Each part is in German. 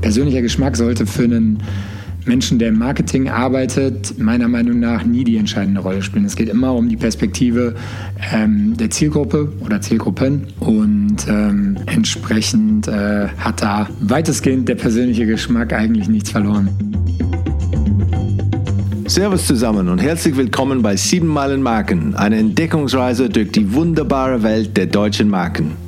persönlicher Geschmack sollte für einen Menschen, der im Marketing arbeitet, meiner Meinung nach nie die entscheidende Rolle spielen. Es geht immer um die Perspektive ähm, der Zielgruppe oder Zielgruppen und ähm, entsprechend äh, hat da weitestgehend der persönliche Geschmack eigentlich nichts verloren. Servus zusammen und herzlich willkommen bei 7 Meilen Marken, eine Entdeckungsreise durch die wunderbare Welt der deutschen Marken.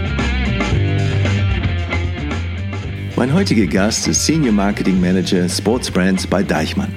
Mein heutiger Gast ist Senior Marketing Manager Sports Brands bei Deichmann.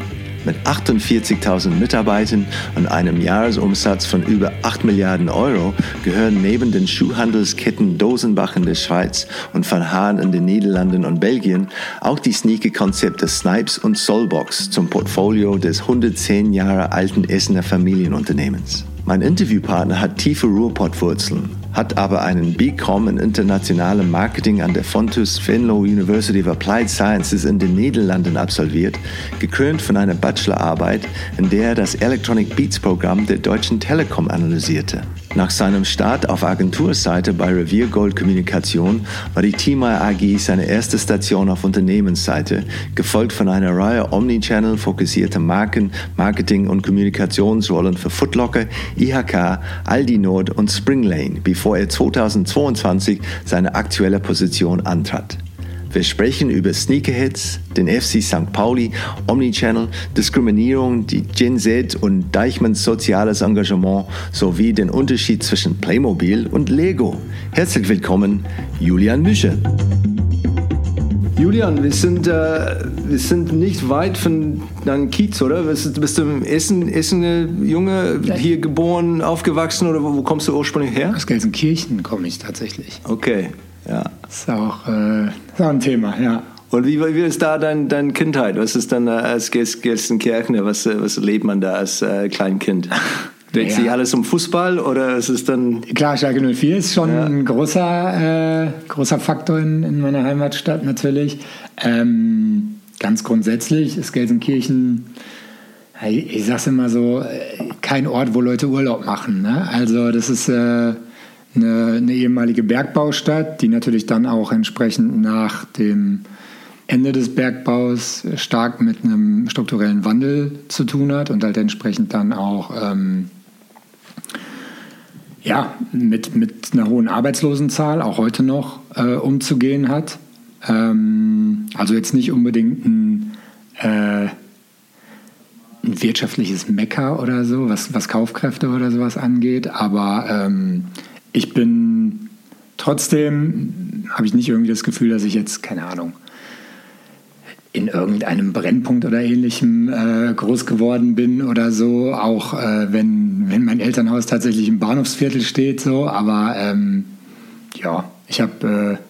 Mit 48.000 Mitarbeitern und einem Jahresumsatz von über 8 Milliarden Euro gehören neben den Schuhhandelsketten Dosenbach in der Schweiz und Van Haan in den Niederlanden und Belgien auch die Sneaker-Konzepte Snipes und Soulbox zum Portfolio des 110 Jahre alten Essener Familienunternehmens. Mein Interviewpartner hat tiefe Ruhrpottwurzeln hat aber einen BCom in internationalem Marketing an der Fontys Venlo University of Applied Sciences in den Niederlanden absolviert, gekrönt von einer Bachelorarbeit, in der er das Electronic Beats Programm der Deutschen Telekom analysierte. Nach seinem Start auf Agenturseite bei Revier Gold Kommunikation war die Teamer AG seine erste Station auf Unternehmensseite, gefolgt von einer Reihe Omnichannel fokussierter Marken, Marketing und Kommunikationsrollen für Footlocker, IHK, Aldi Nord und Springlane, bevor er 2022 seine aktuelle Position antrat. Wir sprechen über Sneakerheads, den FC St. Pauli, Omnichannel, Diskriminierung, die Gen Z und Deichmanns soziales Engagement sowie den Unterschied zwischen Playmobil und Lego. Herzlich willkommen, Julian Müsche. Julian, wir sind, äh, wir sind nicht weit von deinem Kiez, oder? Du bist im Essen, Essen Junge, hier geboren, aufgewachsen oder wo, wo kommst du ursprünglich her? Aus Gelsenkirchen komme ich tatsächlich. Okay, ja. Das ist auch, äh, ist auch ein Thema, ja. Und wie, wie ist da deine dein Kindheit? Was ist dann als Gelsenkirchener, was, was erlebt man da als äh, Kleinkind? Dreht ja. sich alles um Fußball oder ist es dann. Klar, Schalke 04 ist schon ja. ein großer, äh, großer Faktor in, in, meiner Heimatstadt natürlich. Ähm, ganz grundsätzlich ist Gelsenkirchen, ich sag's immer so, äh, kein Ort, wo Leute Urlaub machen. Ne? Also, das ist. Äh, eine, eine ehemalige Bergbaustadt, die natürlich dann auch entsprechend nach dem Ende des Bergbaus stark mit einem strukturellen Wandel zu tun hat und halt entsprechend dann auch ähm, ja, mit, mit einer hohen Arbeitslosenzahl auch heute noch äh, umzugehen hat. Ähm, also jetzt nicht unbedingt ein, äh, ein wirtschaftliches Mecker oder so, was, was Kaufkräfte oder sowas angeht, aber ähm, ich bin trotzdem, habe ich nicht irgendwie das Gefühl, dass ich jetzt, keine Ahnung, in irgendeinem Brennpunkt oder ähnlichem äh, groß geworden bin oder so, auch äh, wenn, wenn mein Elternhaus tatsächlich im Bahnhofsviertel steht, so, aber ähm, ja, ich habe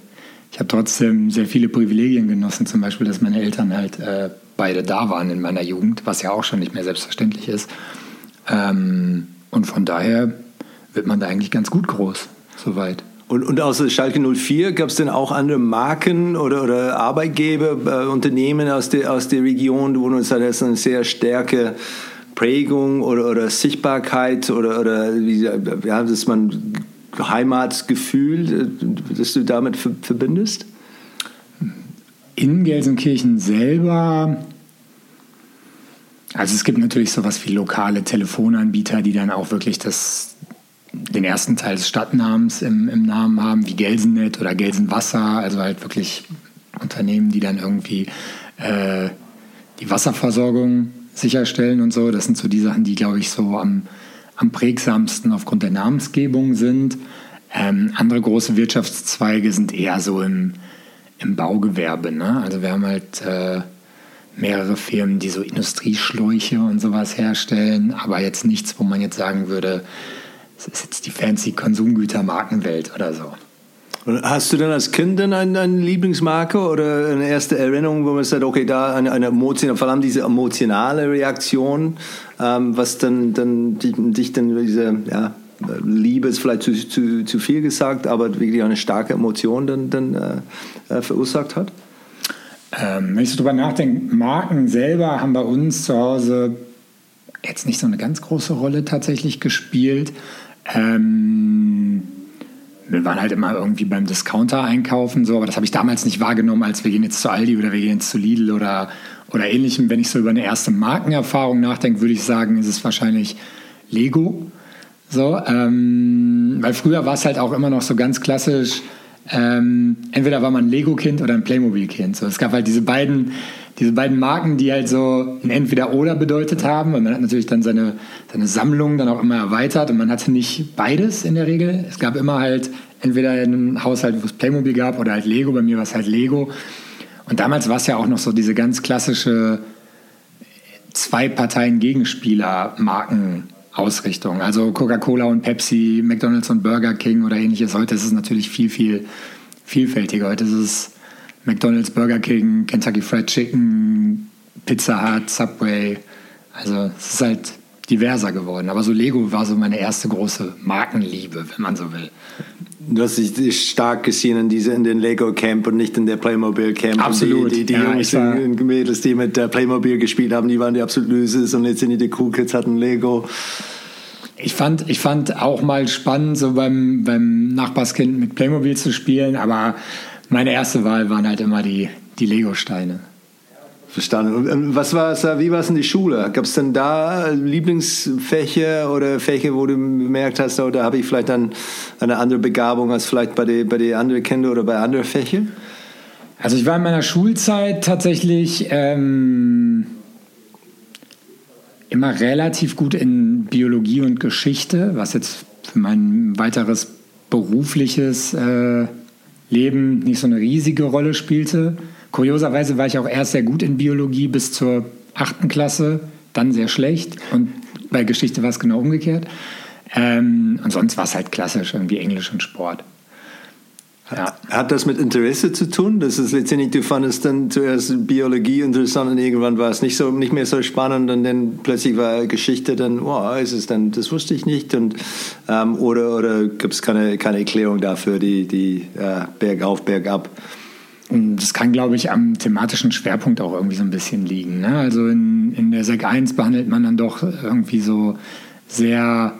äh, hab trotzdem sehr viele Privilegien genossen, zum Beispiel, dass meine Eltern halt äh, beide da waren in meiner Jugend, was ja auch schon nicht mehr selbstverständlich ist. Ähm, und von daher wird man da eigentlich ganz gut groß, soweit. Und, und außer Schalke 04 gab es denn auch andere Marken oder, oder Arbeitgeber, äh, Unternehmen aus der, aus der Region, wo uns eine sehr starke Prägung oder, oder Sichtbarkeit oder, oder wie, ja, dass man Heimatgefühl, äh, das du damit verbindest? In Gelsenkirchen selber also es gibt natürlich sowas wie lokale Telefonanbieter, die dann auch wirklich das, den ersten Teil des Stadtnamens im, im Namen haben, wie Gelsennet oder Gelsenwasser, also halt wirklich Unternehmen, die dann irgendwie äh, die Wasserversorgung sicherstellen und so. Das sind so die Sachen, die, glaube ich, so am, am prägsamsten aufgrund der Namensgebung sind. Ähm, andere große Wirtschaftszweige sind eher so im, im Baugewerbe. Ne? Also wir haben halt äh, mehrere Firmen, die so Industrieschläuche und sowas herstellen, aber jetzt nichts, wo man jetzt sagen würde, das ist jetzt die fancy Konsumgütermarkenwelt oder so. Hast du denn als Kind dann eine, eine, Lieblingsmarke oder eine erste Erinnerung, wo man sagt, okay, da eine, eine Emotion, vor allem diese emotionale Reaktion, ähm, was dann, dann dich, dich dann diese ja, Liebe ist vielleicht zu, zu, zu viel gesagt, aber wirklich eine starke Emotion dann, dann äh, äh verursacht hat? Ähm, wenn ich so drüber nachdenke, Marken selber haben bei uns zu Hause jetzt nicht so eine ganz große Rolle tatsächlich gespielt. Ähm, wir waren halt immer irgendwie beim Discounter einkaufen, so, aber das habe ich damals nicht wahrgenommen, als wir gehen jetzt zu Aldi oder wir gehen jetzt zu Lidl oder, oder ähnlichem. Wenn ich so über eine erste Markenerfahrung nachdenke, würde ich sagen, ist es wahrscheinlich Lego. So, ähm, weil früher war es halt auch immer noch so ganz klassisch, ähm, entweder war man ein Lego-Kind oder ein Playmobil-Kind. So, es gab halt diese beiden diese beiden Marken, die halt so ein Entweder-Oder bedeutet haben. Und man hat natürlich dann seine, seine Sammlung dann auch immer erweitert und man hatte nicht beides in der Regel. Es gab immer halt entweder einen Haushalt, wo es Playmobil gab oder halt Lego. Bei mir war es halt Lego. Und damals war es ja auch noch so diese ganz klassische zwei Parteien Gegenspieler Marken Ausrichtung. Also Coca-Cola und Pepsi, McDonald's und Burger King oder ähnliches. Heute ist es natürlich viel, viel vielfältiger. Heute ist es McDonald's, Burger King, Kentucky Fried Chicken, Pizza Hut, Subway. Also es ist halt diverser geworden. Aber so Lego war so meine erste große Markenliebe, wenn man so will. Du hast dich stark gesehen in, diese, in den Lego Camp und nicht in der Playmobil Camp. Absolut. die, die, die ja, Jungs und Mädels, die mit der Playmobil gespielt haben, die waren die absolut Löses und jetzt sind die, die Cool Kids hatten Lego. Ich fand, ich fand auch mal spannend, so beim, beim Nachbarskind mit Playmobil zu spielen, aber meine erste Wahl waren halt immer die, die Lego-Steine. Verstanden. Und was war es, wie war es in der Schule? Gab es denn da Lieblingsfächer oder Fächer, wo du bemerkt hast, oh, da habe ich vielleicht dann eine andere Begabung als vielleicht bei den bei die anderen Kindern oder bei anderen Fächern? Also ich war in meiner Schulzeit tatsächlich ähm, immer relativ gut in Biologie und Geschichte, was jetzt für mein weiteres berufliches äh, Leben nicht so eine riesige Rolle spielte. Kurioserweise war ich auch erst sehr gut in Biologie bis zur achten Klasse, dann sehr schlecht und bei Geschichte war es genau umgekehrt. Ähm, und sonst war es halt klassisch, irgendwie Englisch und Sport. Ja. Hat das mit Interesse zu tun? Das ist letztendlich, du fandest dann zuerst Biologie interessant und irgendwann war es nicht, so, nicht mehr so spannend und dann plötzlich war Geschichte dann, wow, ist es dann, das wusste ich nicht. Und, ähm, oder oder gibt es keine, keine Erklärung dafür, die, die äh, bergauf, bergab? Das kann, glaube ich, am thematischen Schwerpunkt auch irgendwie so ein bisschen liegen. Ne? Also in, in der Sek 1 behandelt man dann doch irgendwie so sehr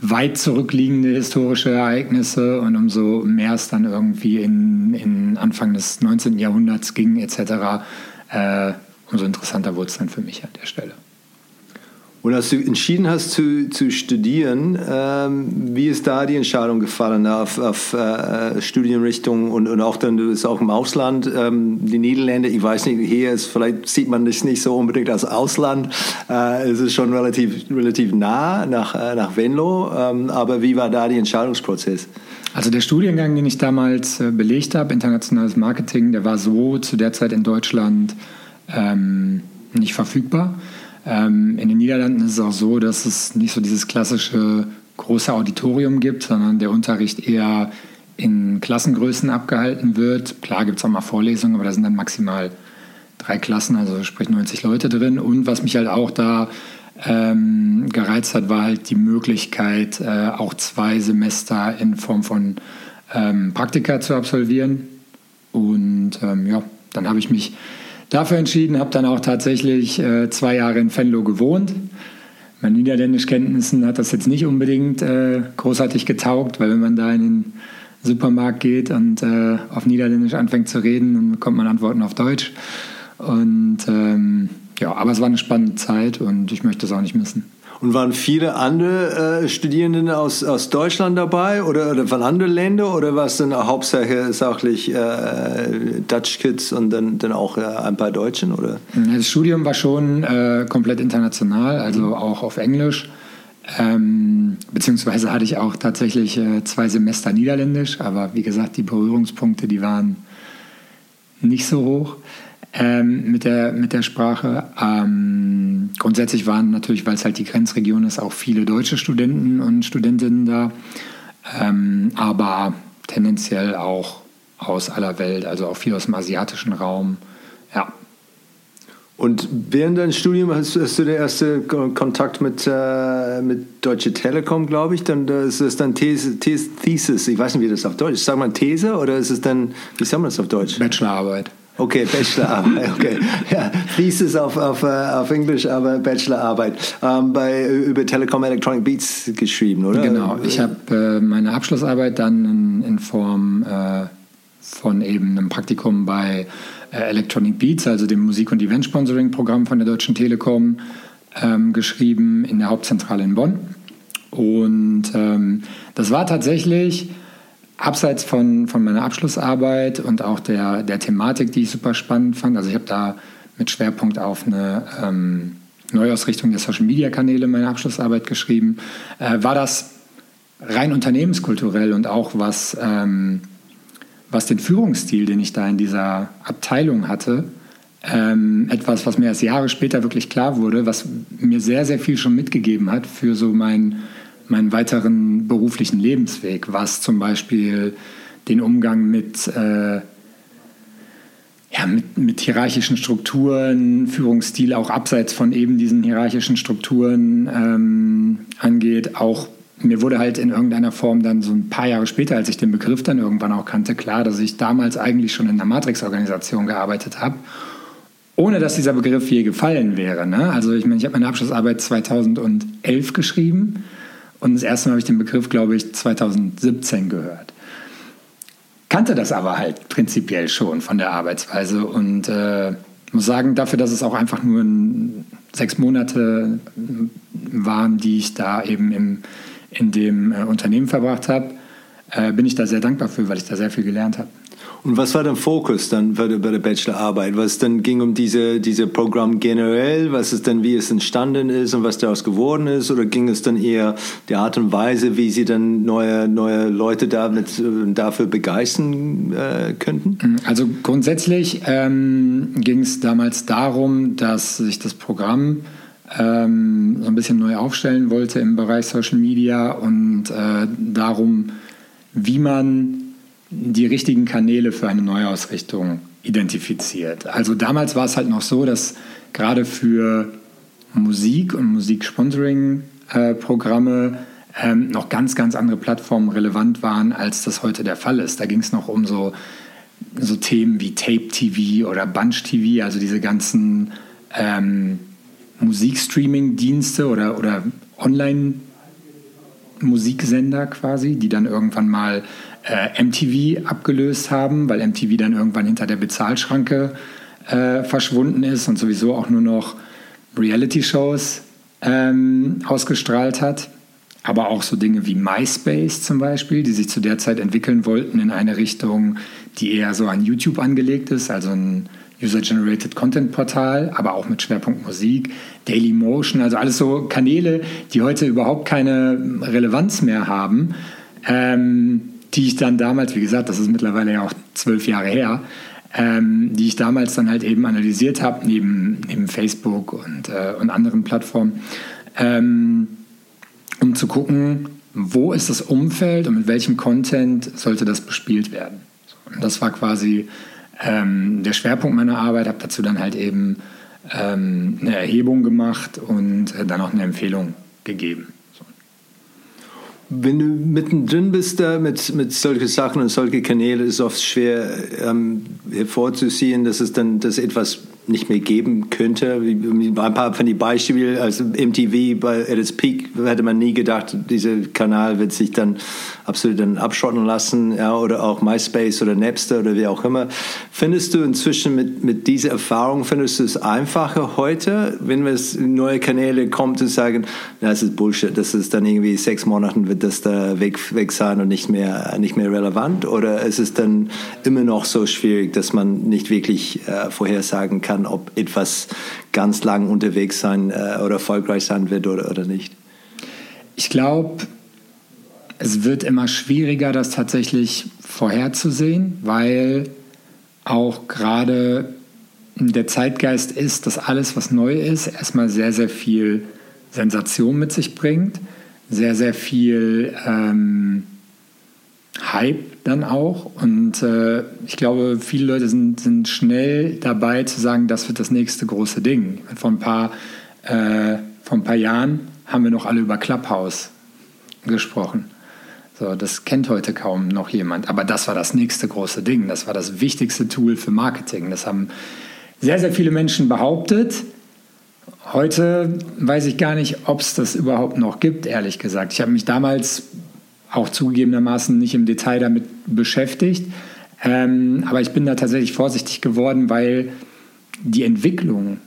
weit zurückliegende historische Ereignisse und umso mehr es dann irgendwie in, in Anfang des 19. Jahrhunderts ging etc., äh, umso interessanter wurde es dann für mich an der Stelle. Und als du entschieden hast zu, zu studieren, ähm, wie ist da die Entscheidung gefallen auf, auf äh, Studienrichtung und, und auch dann, du bist auch im Ausland, ähm, die Niederlande, ich weiß nicht, hier ist, vielleicht sieht man das nicht so unbedingt als Ausland, äh, es ist schon relativ, relativ nah nach, äh, nach Venlo, ähm, aber wie war da der Entscheidungsprozess? Also der Studiengang, den ich damals äh, belegt habe, internationales Marketing, der war so zu der Zeit in Deutschland ähm, nicht verfügbar. Ähm, in den Niederlanden ist es auch so, dass es nicht so dieses klassische große Auditorium gibt, sondern der Unterricht eher in Klassengrößen abgehalten wird. Klar gibt es auch mal Vorlesungen, aber da sind dann maximal drei Klassen, also sprich 90 Leute drin. Und was mich halt auch da ähm, gereizt hat, war halt die Möglichkeit, äh, auch zwei Semester in Form von ähm, Praktika zu absolvieren. Und ähm, ja, dann habe ich mich dafür entschieden, habe dann auch tatsächlich äh, zwei Jahre in Venlo gewohnt. Mein Niederländischkenntnissen hat das jetzt nicht unbedingt äh, großartig getaugt, weil wenn man da in den Supermarkt geht und äh, auf Niederländisch anfängt zu reden, dann bekommt man Antworten auf Deutsch. Und ähm, ja, aber es war eine spannende Zeit und ich möchte es auch nicht missen. Und waren viele andere äh, Studierenden aus, aus Deutschland dabei oder, oder von anderen Ländern oder war es dann hauptsächlich äh, Dutch Kids und dann, dann auch äh, ein paar Deutschen? Oder? Das Studium war schon äh, komplett international, also mhm. auch auf Englisch. Ähm, beziehungsweise hatte ich auch tatsächlich äh, zwei Semester Niederländisch, aber wie gesagt, die Berührungspunkte, die waren nicht so hoch ähm, mit, der, mit der Sprache. Ähm, grundsätzlich waren natürlich, weil es halt die Grenzregion ist, auch viele deutsche Studenten und Studentinnen da. Ähm, aber tendenziell auch aus aller Welt, also auch viel aus dem asiatischen Raum. Ja. Und während deines Studiums hast, hast, du den ersten Kontakt mit, äh, mit Deutsche Telekom, glaube ich. Dann ist es dann These, These, Thesis. Ich weiß nicht, wie das auf Deutsch ist. Sag mal These oder ist es dann, wie sagen wir das auf Deutsch? Bachelorarbeit. Okay, Bachelorarbeit, okay. Ja, Thesis auf, auf, äh, auf Englisch, aber Bachelorarbeit. Ähm, bei, über Telekom Electronic Beats geschrieben, oder? Genau, ich habe äh, meine Abschlussarbeit dann in, in Form äh, von eben einem Praktikum bei äh, Electronic Beats, also dem Musik- und Event-Sponsoring-Programm von der Deutschen Telekom, ähm, geschrieben in der Hauptzentrale in Bonn. Und ähm, das war tatsächlich abseits von, von meiner Abschlussarbeit und auch der, der Thematik, die ich super spannend fand, also ich habe da mit Schwerpunkt auf eine ähm, Neuausrichtung der Social-Media-Kanäle meine Abschlussarbeit geschrieben, äh, war das rein unternehmenskulturell und auch was, ähm, was den Führungsstil, den ich da in dieser Abteilung hatte, ähm, etwas, was mir erst Jahre später wirklich klar wurde, was mir sehr, sehr viel schon mitgegeben hat für so mein meinen weiteren beruflichen Lebensweg, was zum Beispiel den Umgang mit, äh, ja, mit, mit hierarchischen Strukturen, Führungsstil auch abseits von eben diesen hierarchischen Strukturen ähm, angeht. Auch mir wurde halt in irgendeiner Form dann so ein paar Jahre später, als ich den Begriff dann irgendwann auch kannte, klar, dass ich damals eigentlich schon in einer Matrix-Organisation gearbeitet habe ohne dass dieser Begriff je gefallen wäre. Ne? Also ich meine, ich habe meine Abschlussarbeit 2011 geschrieben und das erste Mal habe ich den Begriff, glaube ich, 2017 gehört. Kannte das aber halt prinzipiell schon von der Arbeitsweise und äh, muss sagen, dafür, dass es auch einfach nur sechs Monate waren, die ich da eben im, in dem äh, Unternehmen verbracht habe, äh, bin ich da sehr dankbar für, weil ich da sehr viel gelernt habe. Und was war dein Fokus dann bei der, bei der Bachelorarbeit? Was dann ging um diese, diese Programm generell, was es dann, wie es entstanden ist und was daraus geworden ist? Oder ging es dann eher die Art und Weise, wie sie dann neue, neue Leute damit, äh, dafür begeistern äh, könnten? Also grundsätzlich ähm, ging es damals darum, dass sich das Programm ähm, so ein bisschen neu aufstellen wollte im Bereich Social Media und äh, darum, wie man die richtigen Kanäle für eine Neuausrichtung identifiziert. Also damals war es halt noch so, dass gerade für Musik und Musiksponsoring-Programme ähm, noch ganz, ganz andere Plattformen relevant waren, als das heute der Fall ist. Da ging es noch um so, so Themen wie Tape TV oder Bunch TV, also diese ganzen ähm, Musikstreaming-Dienste oder, oder Online-Musiksender quasi, die dann irgendwann mal äh, MTV abgelöst haben, weil MTV dann irgendwann hinter der Bezahlschranke äh, verschwunden ist und sowieso auch nur noch Reality-Shows ähm, ausgestrahlt hat. Aber auch so Dinge wie MySpace zum Beispiel, die sich zu der Zeit entwickeln wollten in eine Richtung, die eher so an YouTube angelegt ist, also ein User-Generated Content Portal, aber auch mit Schwerpunkt Musik, Daily Motion, also alles so Kanäle, die heute überhaupt keine Relevanz mehr haben. Ähm, die ich dann damals, wie gesagt, das ist mittlerweile ja auch zwölf Jahre her, ähm, die ich damals dann halt eben analysiert habe, neben, neben Facebook und, äh, und anderen Plattformen, ähm, um zu gucken, wo ist das Umfeld und mit welchem Content sollte das bespielt werden. Und das war quasi ähm, der Schwerpunkt meiner Arbeit, habe dazu dann halt eben ähm, eine Erhebung gemacht und äh, dann auch eine Empfehlung gegeben wenn du mittendrin bist da mit, mit solchen Sachen und solche Kanäle, ist es oft schwer ähm, hervorzuziehen, dass es dann dass etwas nicht mehr geben könnte. Ein paar von den Beispielen, also MTV bei at its peak hätte man nie gedacht, dieser Kanal wird sich dann absolut dann abschotten lassen, ja, oder auch MySpace oder Napster oder wie auch immer. Findest du inzwischen mit, mit dieser Erfahrung, findest du es einfacher heute, wenn es neue Kanäle kommt, zu sagen, das ist Bullshit, das ist dann irgendwie sechs Monaten wird das da weg, weg sein und nicht mehr, nicht mehr relevant? Oder ist es dann immer noch so schwierig, dass man nicht wirklich äh, vorhersagen kann, kann, ob etwas ganz lang unterwegs sein äh, oder erfolgreich sein wird oder, oder nicht? Ich glaube, es wird immer schwieriger, das tatsächlich vorherzusehen, weil auch gerade der Zeitgeist ist, dass alles, was neu ist, erstmal sehr, sehr viel Sensation mit sich bringt, sehr, sehr viel ähm, Hype dann auch. Und äh, ich glaube, viele Leute sind, sind schnell dabei zu sagen, das wird das nächste große Ding. Vor ein paar, äh, vor ein paar Jahren haben wir noch alle über Clubhouse gesprochen. So, das kennt heute kaum noch jemand. Aber das war das nächste große Ding. Das war das wichtigste Tool für Marketing. Das haben sehr, sehr viele Menschen behauptet. Heute weiß ich gar nicht, ob es das überhaupt noch gibt, ehrlich gesagt. Ich habe mich damals auch zugegebenermaßen nicht im Detail damit beschäftigt. Ähm, aber ich bin da tatsächlich vorsichtig geworden, weil die Entwicklung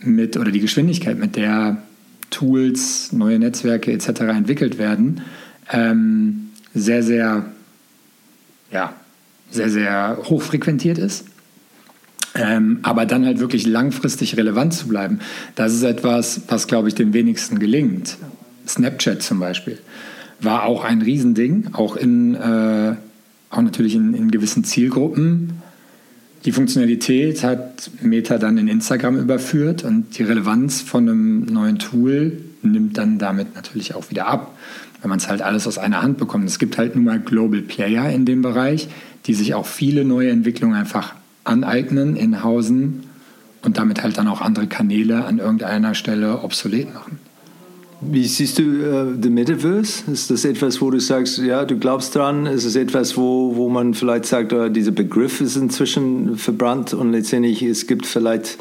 mit oder die Geschwindigkeit, mit der Tools, neue Netzwerke etc. entwickelt werden, ähm, sehr, sehr, ja, sehr, sehr hoch frequentiert ist. Ähm, aber dann halt wirklich langfristig relevant zu bleiben, das ist etwas, was, glaube ich, den wenigsten gelingt. Snapchat zum Beispiel war auch ein Riesending, auch in, äh, auch natürlich in, in gewissen Zielgruppen. Die Funktionalität hat Meta dann in Instagram überführt und die Relevanz von einem neuen Tool nimmt dann damit natürlich auch wieder ab, wenn man es halt alles aus einer Hand bekommt. Es gibt halt nun mal Global Player in dem Bereich, die sich auch viele neue Entwicklungen einfach aneignen in Hausen und damit halt dann auch andere Kanäle an irgendeiner Stelle obsolet machen. Wie siehst du äh, Metaverse? Ist das etwas, wo du sagst, ja, du glaubst dran? Ist es etwas, wo, wo man vielleicht sagt, oh, dieser Begriff ist inzwischen verbrannt und letztendlich es gibt vielleicht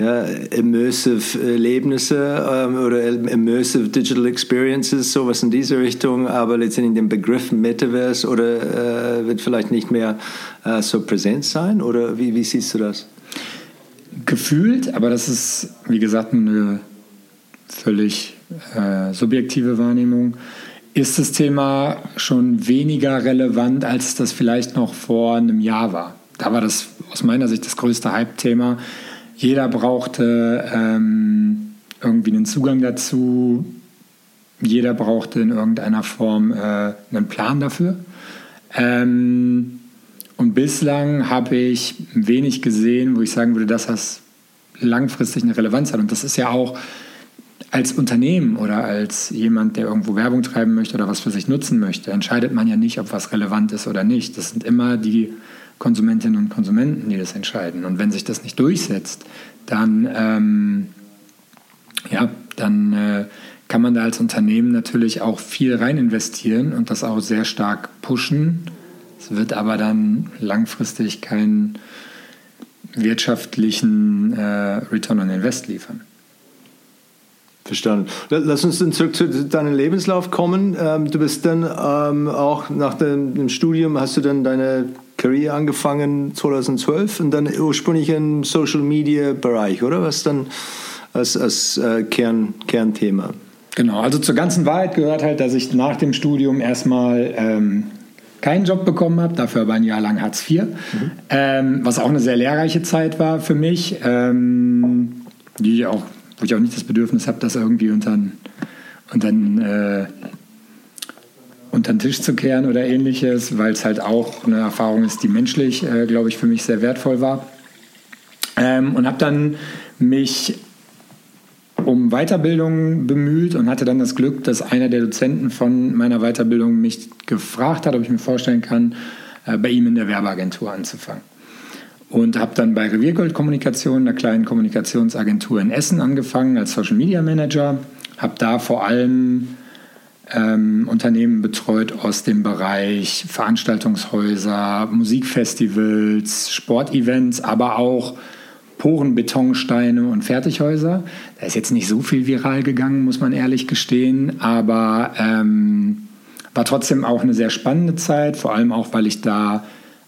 ja, immersive Erlebnisse ähm, oder immersive Digital Experiences, sowas in diese Richtung, aber letztendlich den Begriff Metaverse oder äh, wird vielleicht nicht mehr äh, so präsent sein? Oder wie, wie siehst du das? Gefühlt, aber das ist, wie gesagt, eine völlig äh, subjektive Wahrnehmung, ist das Thema schon weniger relevant, als das vielleicht noch vor einem Jahr war. Da war das aus meiner Sicht das größte Hype-Thema. Jeder brauchte ähm, irgendwie einen Zugang dazu. Jeder brauchte in irgendeiner Form äh, einen Plan dafür. Ähm, und bislang habe ich wenig gesehen, wo ich sagen würde, dass das langfristig eine Relevanz hat. Und das ist ja auch als Unternehmen oder als jemand, der irgendwo Werbung treiben möchte oder was für sich nutzen möchte, entscheidet man ja nicht, ob was relevant ist oder nicht. Das sind immer die Konsumentinnen und Konsumenten, die das entscheiden. Und wenn sich das nicht durchsetzt, dann, ähm, ja, dann äh, kann man da als Unternehmen natürlich auch viel rein investieren und das auch sehr stark pushen. Es wird aber dann langfristig keinen wirtschaftlichen äh, Return on Invest liefern. Verstanden. Lass uns dann zurück zu deinem Lebenslauf kommen. Ähm, du bist dann ähm, auch nach dem Studium, hast du dann deine Karriere angefangen 2012 und dann ursprünglich im Social Media Bereich, oder? Was dann als, als äh, Kern, Kernthema? Genau, also zur ganzen Wahrheit gehört halt, dass ich nach dem Studium erstmal ähm, keinen Job bekommen habe, dafür aber ein Jahr lang Hartz IV, mhm. ähm, was auch eine sehr lehrreiche Zeit war für mich, ähm, die auch wo ich auch nicht das Bedürfnis habe, das irgendwie unter, unter, äh, unter den Tisch zu kehren oder ähnliches, weil es halt auch eine Erfahrung ist, die menschlich, äh, glaube ich, für mich sehr wertvoll war. Ähm, und habe dann mich um Weiterbildung bemüht und hatte dann das Glück, dass einer der Dozenten von meiner Weiterbildung mich gefragt hat, ob ich mir vorstellen kann, äh, bei ihm in der Werbeagentur anzufangen und habe dann bei Reviergold Kommunikation, einer kleinen Kommunikationsagentur in Essen, angefangen als Social Media Manager. Habe da vor allem ähm, Unternehmen betreut aus dem Bereich Veranstaltungshäuser, Musikfestivals, Sportevents, aber auch Porenbetonsteine und Fertighäuser. Da ist jetzt nicht so viel viral gegangen, muss man ehrlich gestehen, aber ähm, war trotzdem auch eine sehr spannende Zeit, vor allem auch, weil ich da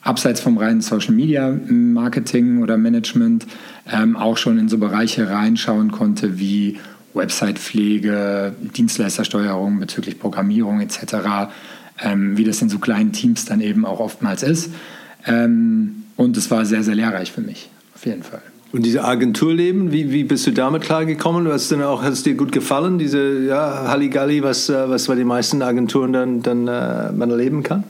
abseits vom reinen Social Media Marketing oder Management ähm, auch schon in so Bereiche reinschauen konnte wie Website-Pflege, Dienstleistersteuerung bezüglich Programmierung etc., ähm, wie das in so kleinen Teams dann eben auch oftmals ist. Ähm, und es war sehr, sehr lehrreich für mich, auf jeden Fall. Und diese Agenturleben, wie, wie bist du damit klargekommen? Was denn auch, hat es dir gut gefallen, diese ja, Halligalli, was, äh, was bei den meisten Agenturen dann, dann äh, man erleben kann?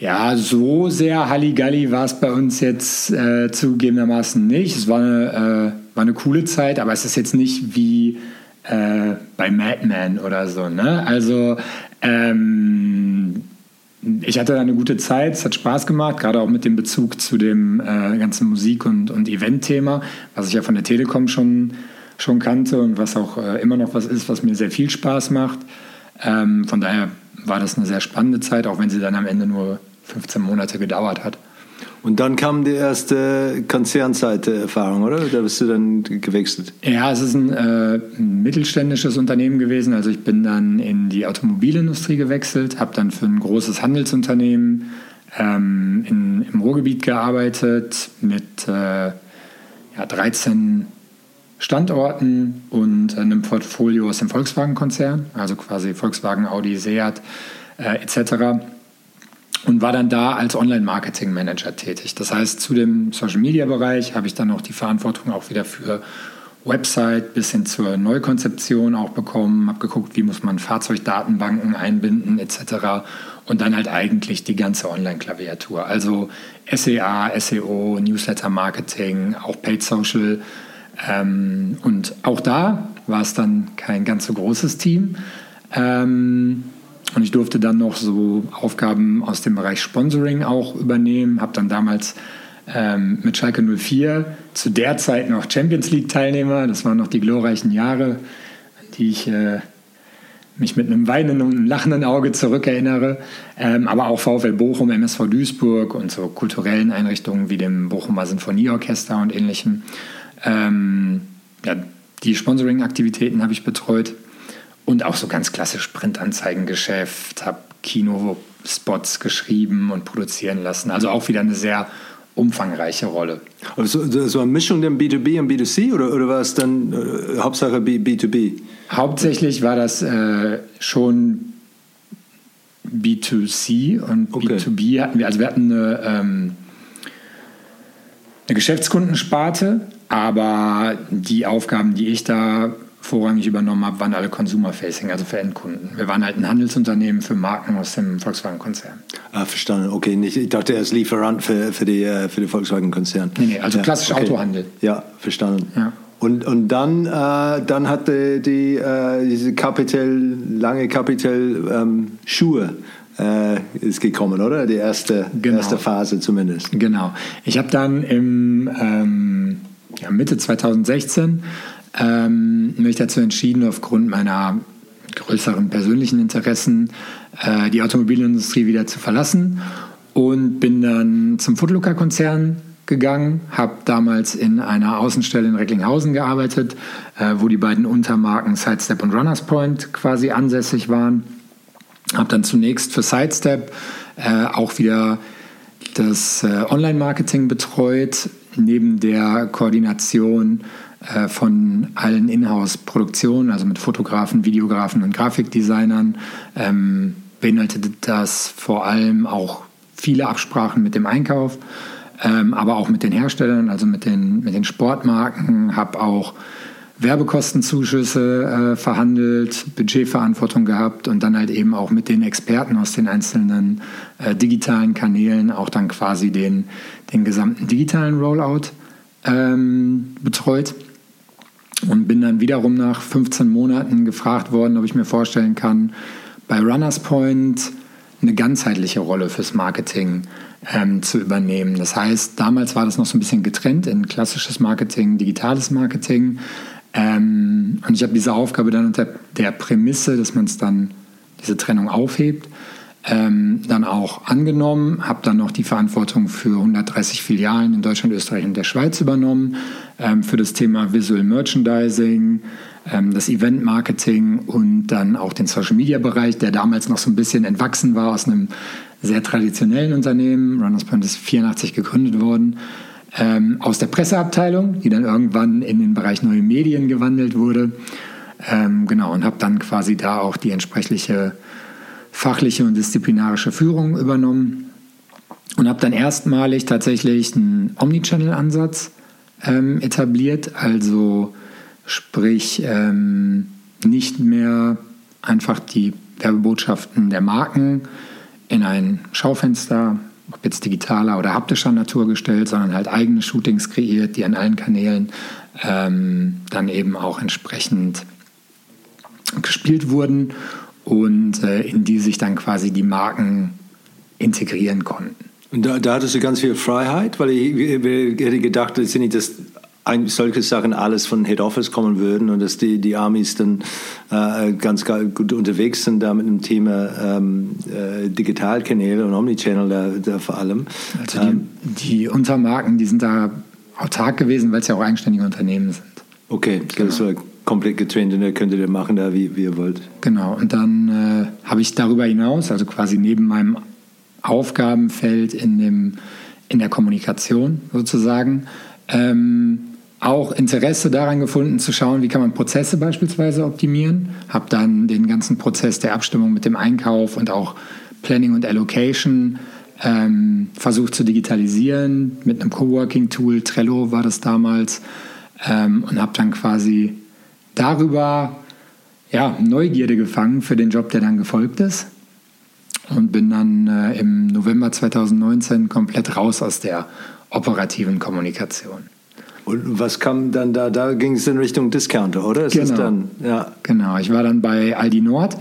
Ja, so sehr Halligalli war es bei uns jetzt äh, zugegebenermaßen nicht. Es war eine, äh, war eine coole Zeit, aber es ist jetzt nicht wie äh, bei Mad Men oder so. Ne? Also ähm, ich hatte da eine gute Zeit, es hat Spaß gemacht, gerade auch mit dem Bezug zu dem äh, ganzen Musik- und, und Event-Thema, was ich ja von der Telekom schon, schon kannte und was auch äh, immer noch was ist, was mir sehr viel Spaß macht. Ähm, von daher war das eine sehr spannende Zeit, auch wenn sie dann am Ende nur 15 Monate gedauert hat. Und dann kam die erste Konzernseite-Erfahrung, oder? Da bist du dann gewechselt. Ja, es ist ein, äh, ein, mittelständisches Unternehmen gewesen. Also ich bin dann in die Automobilindustrie gewechselt, habe dann für ein großes Handelsunternehmen ähm, in, im Ruhrgebiet gearbeitet mit äh, ja, 13 Standorten und einem Portfolio aus dem Volkswagen-Konzern, also quasi Volkswagen, Audi, Seat äh, etc und war dann da als Online-Marketing-Manager tätig. Das heißt, zu dem Social-Media-Bereich habe ich dann auch die Verantwortung auch wieder für Website bis hin zur Neukonzeption auch bekommen, habe geguckt, wie muss man Fahrzeugdatenbanken einbinden etc. Und dann halt eigentlich die ganze Online-Klaviatur. Also SEA, SEO, Newsletter-Marketing, auch Paid Social. Ähm, und auch da war es dann kein ganz so großes Team. Ähm, und ich durfte dann noch so Aufgaben aus dem Bereich Sponsoring auch übernehmen, habe dann damals ähm, mit Schalke 04 zu der Zeit noch Champions League Teilnehmer, das waren noch die glorreichen Jahre, die ich äh, mich mit einem weinenden und einem lachenden Auge zurückerinnere, ähm, aber auch VfL Bochum, MSV Duisburg und so kulturellen Einrichtungen wie dem Bochumer Sinfonieorchester und ähnlichem. Ähm, ja, die Sponsoring-Aktivitäten habe ich betreut. Und auch so ganz klassisch Printanzeigengeschäft, habe Kinospots geschrieben und produzieren lassen. Also auch wieder eine sehr umfangreiche Rolle. Also so eine Mischung der B2B und B2C oder, oder war es dann äh, Hauptsache B, B2B? Hauptsächlich war das äh, schon B2C und okay. B2B hatten wir, also wir hatten eine, ähm, eine Geschäftskundensparte, aber die Aufgaben, die ich da vorrangig übernommen habe, waren alle Consumer-Facing, also für Endkunden. Wir waren halt ein Handelsunternehmen für Marken aus dem Volkswagen-Konzern. Ah, verstanden. Okay, nicht, ich dachte, er ist Lieferant für, für, die, äh, für den Volkswagen-Konzern. Nee, nee, also ja, klassisch okay. Autohandel. Ja, verstanden. Ja. Und, und dann, äh, dann hat die, die äh, diese Kapitel, lange Kapitel ähm, Schuhe äh, ist gekommen, oder? Die erste, genau. erste Phase zumindest. Genau. Ich habe dann im ähm, ja, Mitte 2016 ähm, mich dazu entschieden, aufgrund meiner größeren persönlichen Interessen äh, die Automobilindustrie wieder zu verlassen und bin dann zum Footlooker-Konzern gegangen, habe damals in einer Außenstelle in Recklinghausen gearbeitet, äh, wo die beiden Untermarken Sidestep und Runners Point quasi ansässig waren. Habe dann zunächst für Sidestep äh, auch wieder das äh, Online-Marketing betreut, neben der Koordination äh, von allen Inhouse-Produktionen, also mit Fotografen, Videografen und Grafikdesignern, ähm, beinhaltet das vor allem auch viele Absprachen mit dem Einkauf, ähm, aber auch mit den Herstellern, also mit den, mit den Sportmarken, habe auch Werbekostenzuschüsse äh, verhandelt, Budgetverantwortung gehabt und dann halt eben auch mit den Experten aus den einzelnen äh, digitalen Kanälen auch dann quasi den, den gesamten digitalen Rollout ähm, betreut und bin dann wiederum nach 15 Monaten gefragt worden, ob ich mir vorstellen kann, bei Runners Point eine ganzheitliche Rolle fürs Marketing ähm, zu übernehmen. Das heißt, damals war das noch so ein bisschen getrennt in klassisches Marketing, digitales Marketing. Ähm, und ich habe diese Aufgabe dann unter der Prämisse, dass man es dann diese Trennung aufhebt, ähm, dann auch angenommen, habe dann noch die Verantwortung für 130 Filialen in Deutschland, Österreich und der Schweiz übernommen, ähm, für das Thema Visual Merchandising, ähm, das Event Marketing und dann auch den Social Media Bereich, der damals noch so ein bisschen entwachsen war aus einem sehr traditionellen Unternehmen. Runners Point ist 84 gegründet worden. Ähm, aus der Presseabteilung, die dann irgendwann in den Bereich neue Medien gewandelt wurde. Ähm, genau, und habe dann quasi da auch die entsprechliche fachliche und disziplinarische Führung übernommen und habe dann erstmalig tatsächlich einen Omnichannel-Ansatz ähm, etabliert, also sprich ähm, nicht mehr einfach die Werbebotschaften der Marken in ein Schaufenster, ob jetzt digitaler oder haptischer Natur gestellt, sondern halt eigene Shootings kreiert, die an allen Kanälen ähm, dann eben auch entsprechend gespielt wurden und äh, in die sich dann quasi die Marken integrieren konnten. Und da, da hattest du ganz viel Freiheit, weil ich, ich, ich hätte gedacht, dass nicht das solche Sachen alles von Head Office kommen würden und dass die, die Armys dann äh, ganz gut unterwegs sind da mit dem Thema ähm, äh, Digitalkanäle und Omnichannel da, da vor allem. Also die, ähm, die Untermarken, die sind da autark gewesen, weil es ja auch eigenständige Unternehmen sind. Okay, genau. das war komplett getrennt und ihr könntet ihr machen da, wie, wie ihr wollt. Genau, und dann äh, habe ich darüber hinaus, also quasi neben meinem Aufgabenfeld in, dem, in der Kommunikation sozusagen, ähm, auch Interesse daran gefunden zu schauen, wie kann man Prozesse beispielsweise optimieren. Habe dann den ganzen Prozess der Abstimmung mit dem Einkauf und auch Planning und Allocation ähm, versucht zu digitalisieren mit einem Coworking-Tool. Trello war das damals. Ähm, und habe dann quasi darüber ja, Neugierde gefangen für den Job, der dann gefolgt ist. Und bin dann äh, im November 2019 komplett raus aus der operativen Kommunikation. Und was kam dann da? Da ging es in Richtung Discounter, oder? Ist genau. Dann, ja. genau. Ich war dann bei Aldi Nord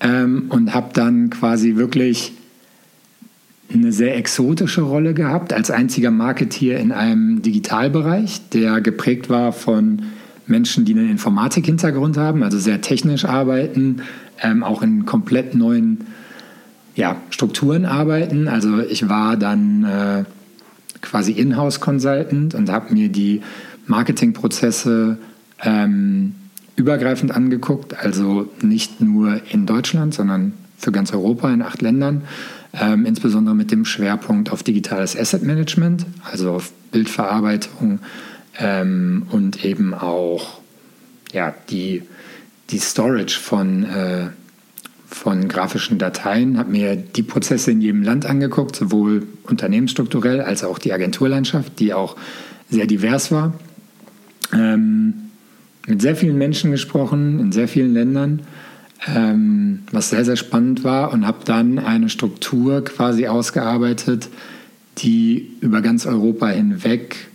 ähm, und habe dann quasi wirklich eine sehr exotische Rolle gehabt, als einziger Marketeer in einem Digitalbereich, der geprägt war von Menschen, die einen Informatik-Hintergrund haben, also sehr technisch arbeiten, ähm, auch in komplett neuen ja, Strukturen arbeiten. Also ich war dann äh, quasi Inhouse-Consultant und habe mir die Marketingprozesse ähm, übergreifend angeguckt, also nicht nur in Deutschland, sondern für ganz Europa in acht Ländern, ähm, insbesondere mit dem Schwerpunkt auf digitales Asset Management, also auf Bildverarbeitung ähm, und eben auch ja, die, die Storage von äh, von grafischen Dateien, habe mir die Prozesse in jedem Land angeguckt, sowohl unternehmensstrukturell als auch die Agenturlandschaft, die auch sehr divers war. Ähm, mit sehr vielen Menschen gesprochen, in sehr vielen Ländern, ähm, was sehr, sehr spannend war und habe dann eine Struktur quasi ausgearbeitet, die über ganz Europa hinweg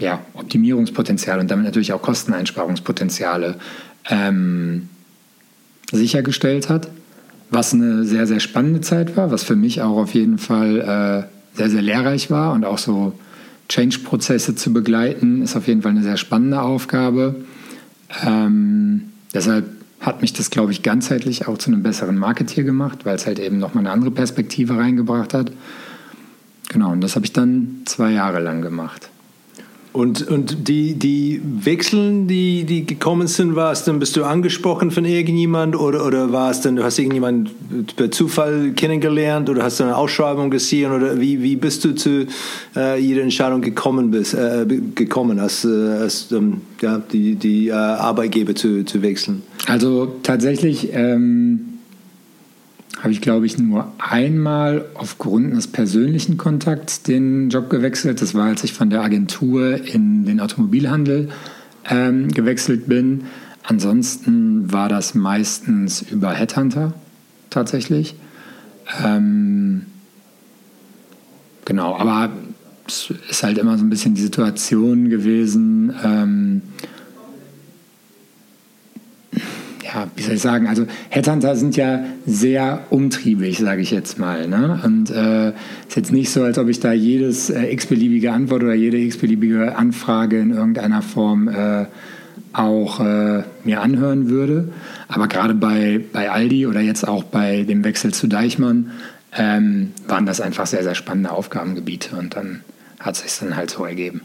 ja, Optimierungspotenzial und damit natürlich auch Kosteneinsparungspotenziale ähm, sichergestellt hat, was eine sehr, sehr spannende Zeit war, was für mich auch auf jeden Fall äh, sehr, sehr lehrreich war und auch so Change-Prozesse zu begleiten, ist auf jeden Fall eine sehr spannende Aufgabe. Ähm, deshalb hat mich das, glaube ich, ganzheitlich auch zu einem besseren Marketeer gemacht, weil es halt eben nochmal eine andere Perspektive reingebracht hat. Genau, und das habe ich dann zwei Jahre lang gemacht. Und, und die, die Wechseln, die, die gekommen sind, war es dann, bist du angesprochen von irgendjemand oder, oder war es dann, du hast irgendjemanden per Zufall kennengelernt oder hast du eine Ausschreibung gesehen oder wie, wie bist du zu äh, jeder Entscheidung gekommen, bist, äh, gekommen als, äh, als ähm, ja, die, die äh, Arbeitgeber zu, zu wechseln? Also tatsächlich ähm, habe ich, glaube ich, nur einmal aufgrund des persönlichen Kontakts den Job gewechselt. Das war, als ich von der Agentur in den Automobilhandel ähm, gewechselt bin. Ansonsten war das meistens über Headhunter tatsächlich. Ähm, genau, aber es ist halt immer so ein bisschen die Situation gewesen. Ähm, ja, wie soll ich sagen, also Headhunter sind ja sehr umtriebig, sage ich jetzt mal. Ne? Und äh, ist jetzt nicht so, als ob ich da jedes äh, x-beliebige Antwort oder jede x-beliebige Anfrage in irgendeiner Form äh, auch äh, mir anhören würde. Aber gerade bei, bei Aldi oder jetzt auch bei dem Wechsel zu Deichmann ähm, waren das einfach sehr, sehr spannende Aufgabengebiete und dann hat es sich dann halt so ergeben.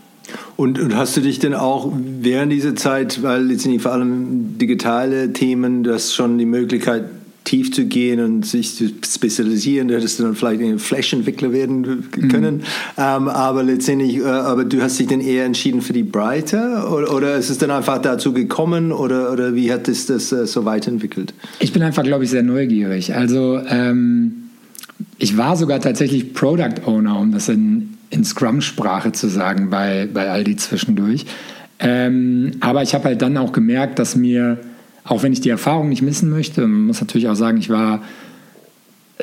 Und, und, hast du dich denn auch während dieser Zeit, weil jetzt vor allem digitale Themen, das schon die Möglichkeit tief zu gehen und sich zu spezialisieren, du hättest dann vielleicht ein Flash-Entwickler werden können, mhm. ähm, aber letztendlich, äh, aber du hast dich dann eher entschieden für die Breite oder, oder ist es dann einfach dazu gekommen oder, oder wie hat es das äh, so weiterentwickelt? Ich bin einfach, glaube ich, sehr neugierig. Also ähm, ich war sogar tatsächlich Product Owner, um das in in Scrum-Sprache zu sagen bei, bei Aldi zwischendurch. Ähm, aber ich habe halt dann auch gemerkt, dass mir, auch wenn ich die Erfahrung nicht missen möchte, man muss natürlich auch sagen, ich war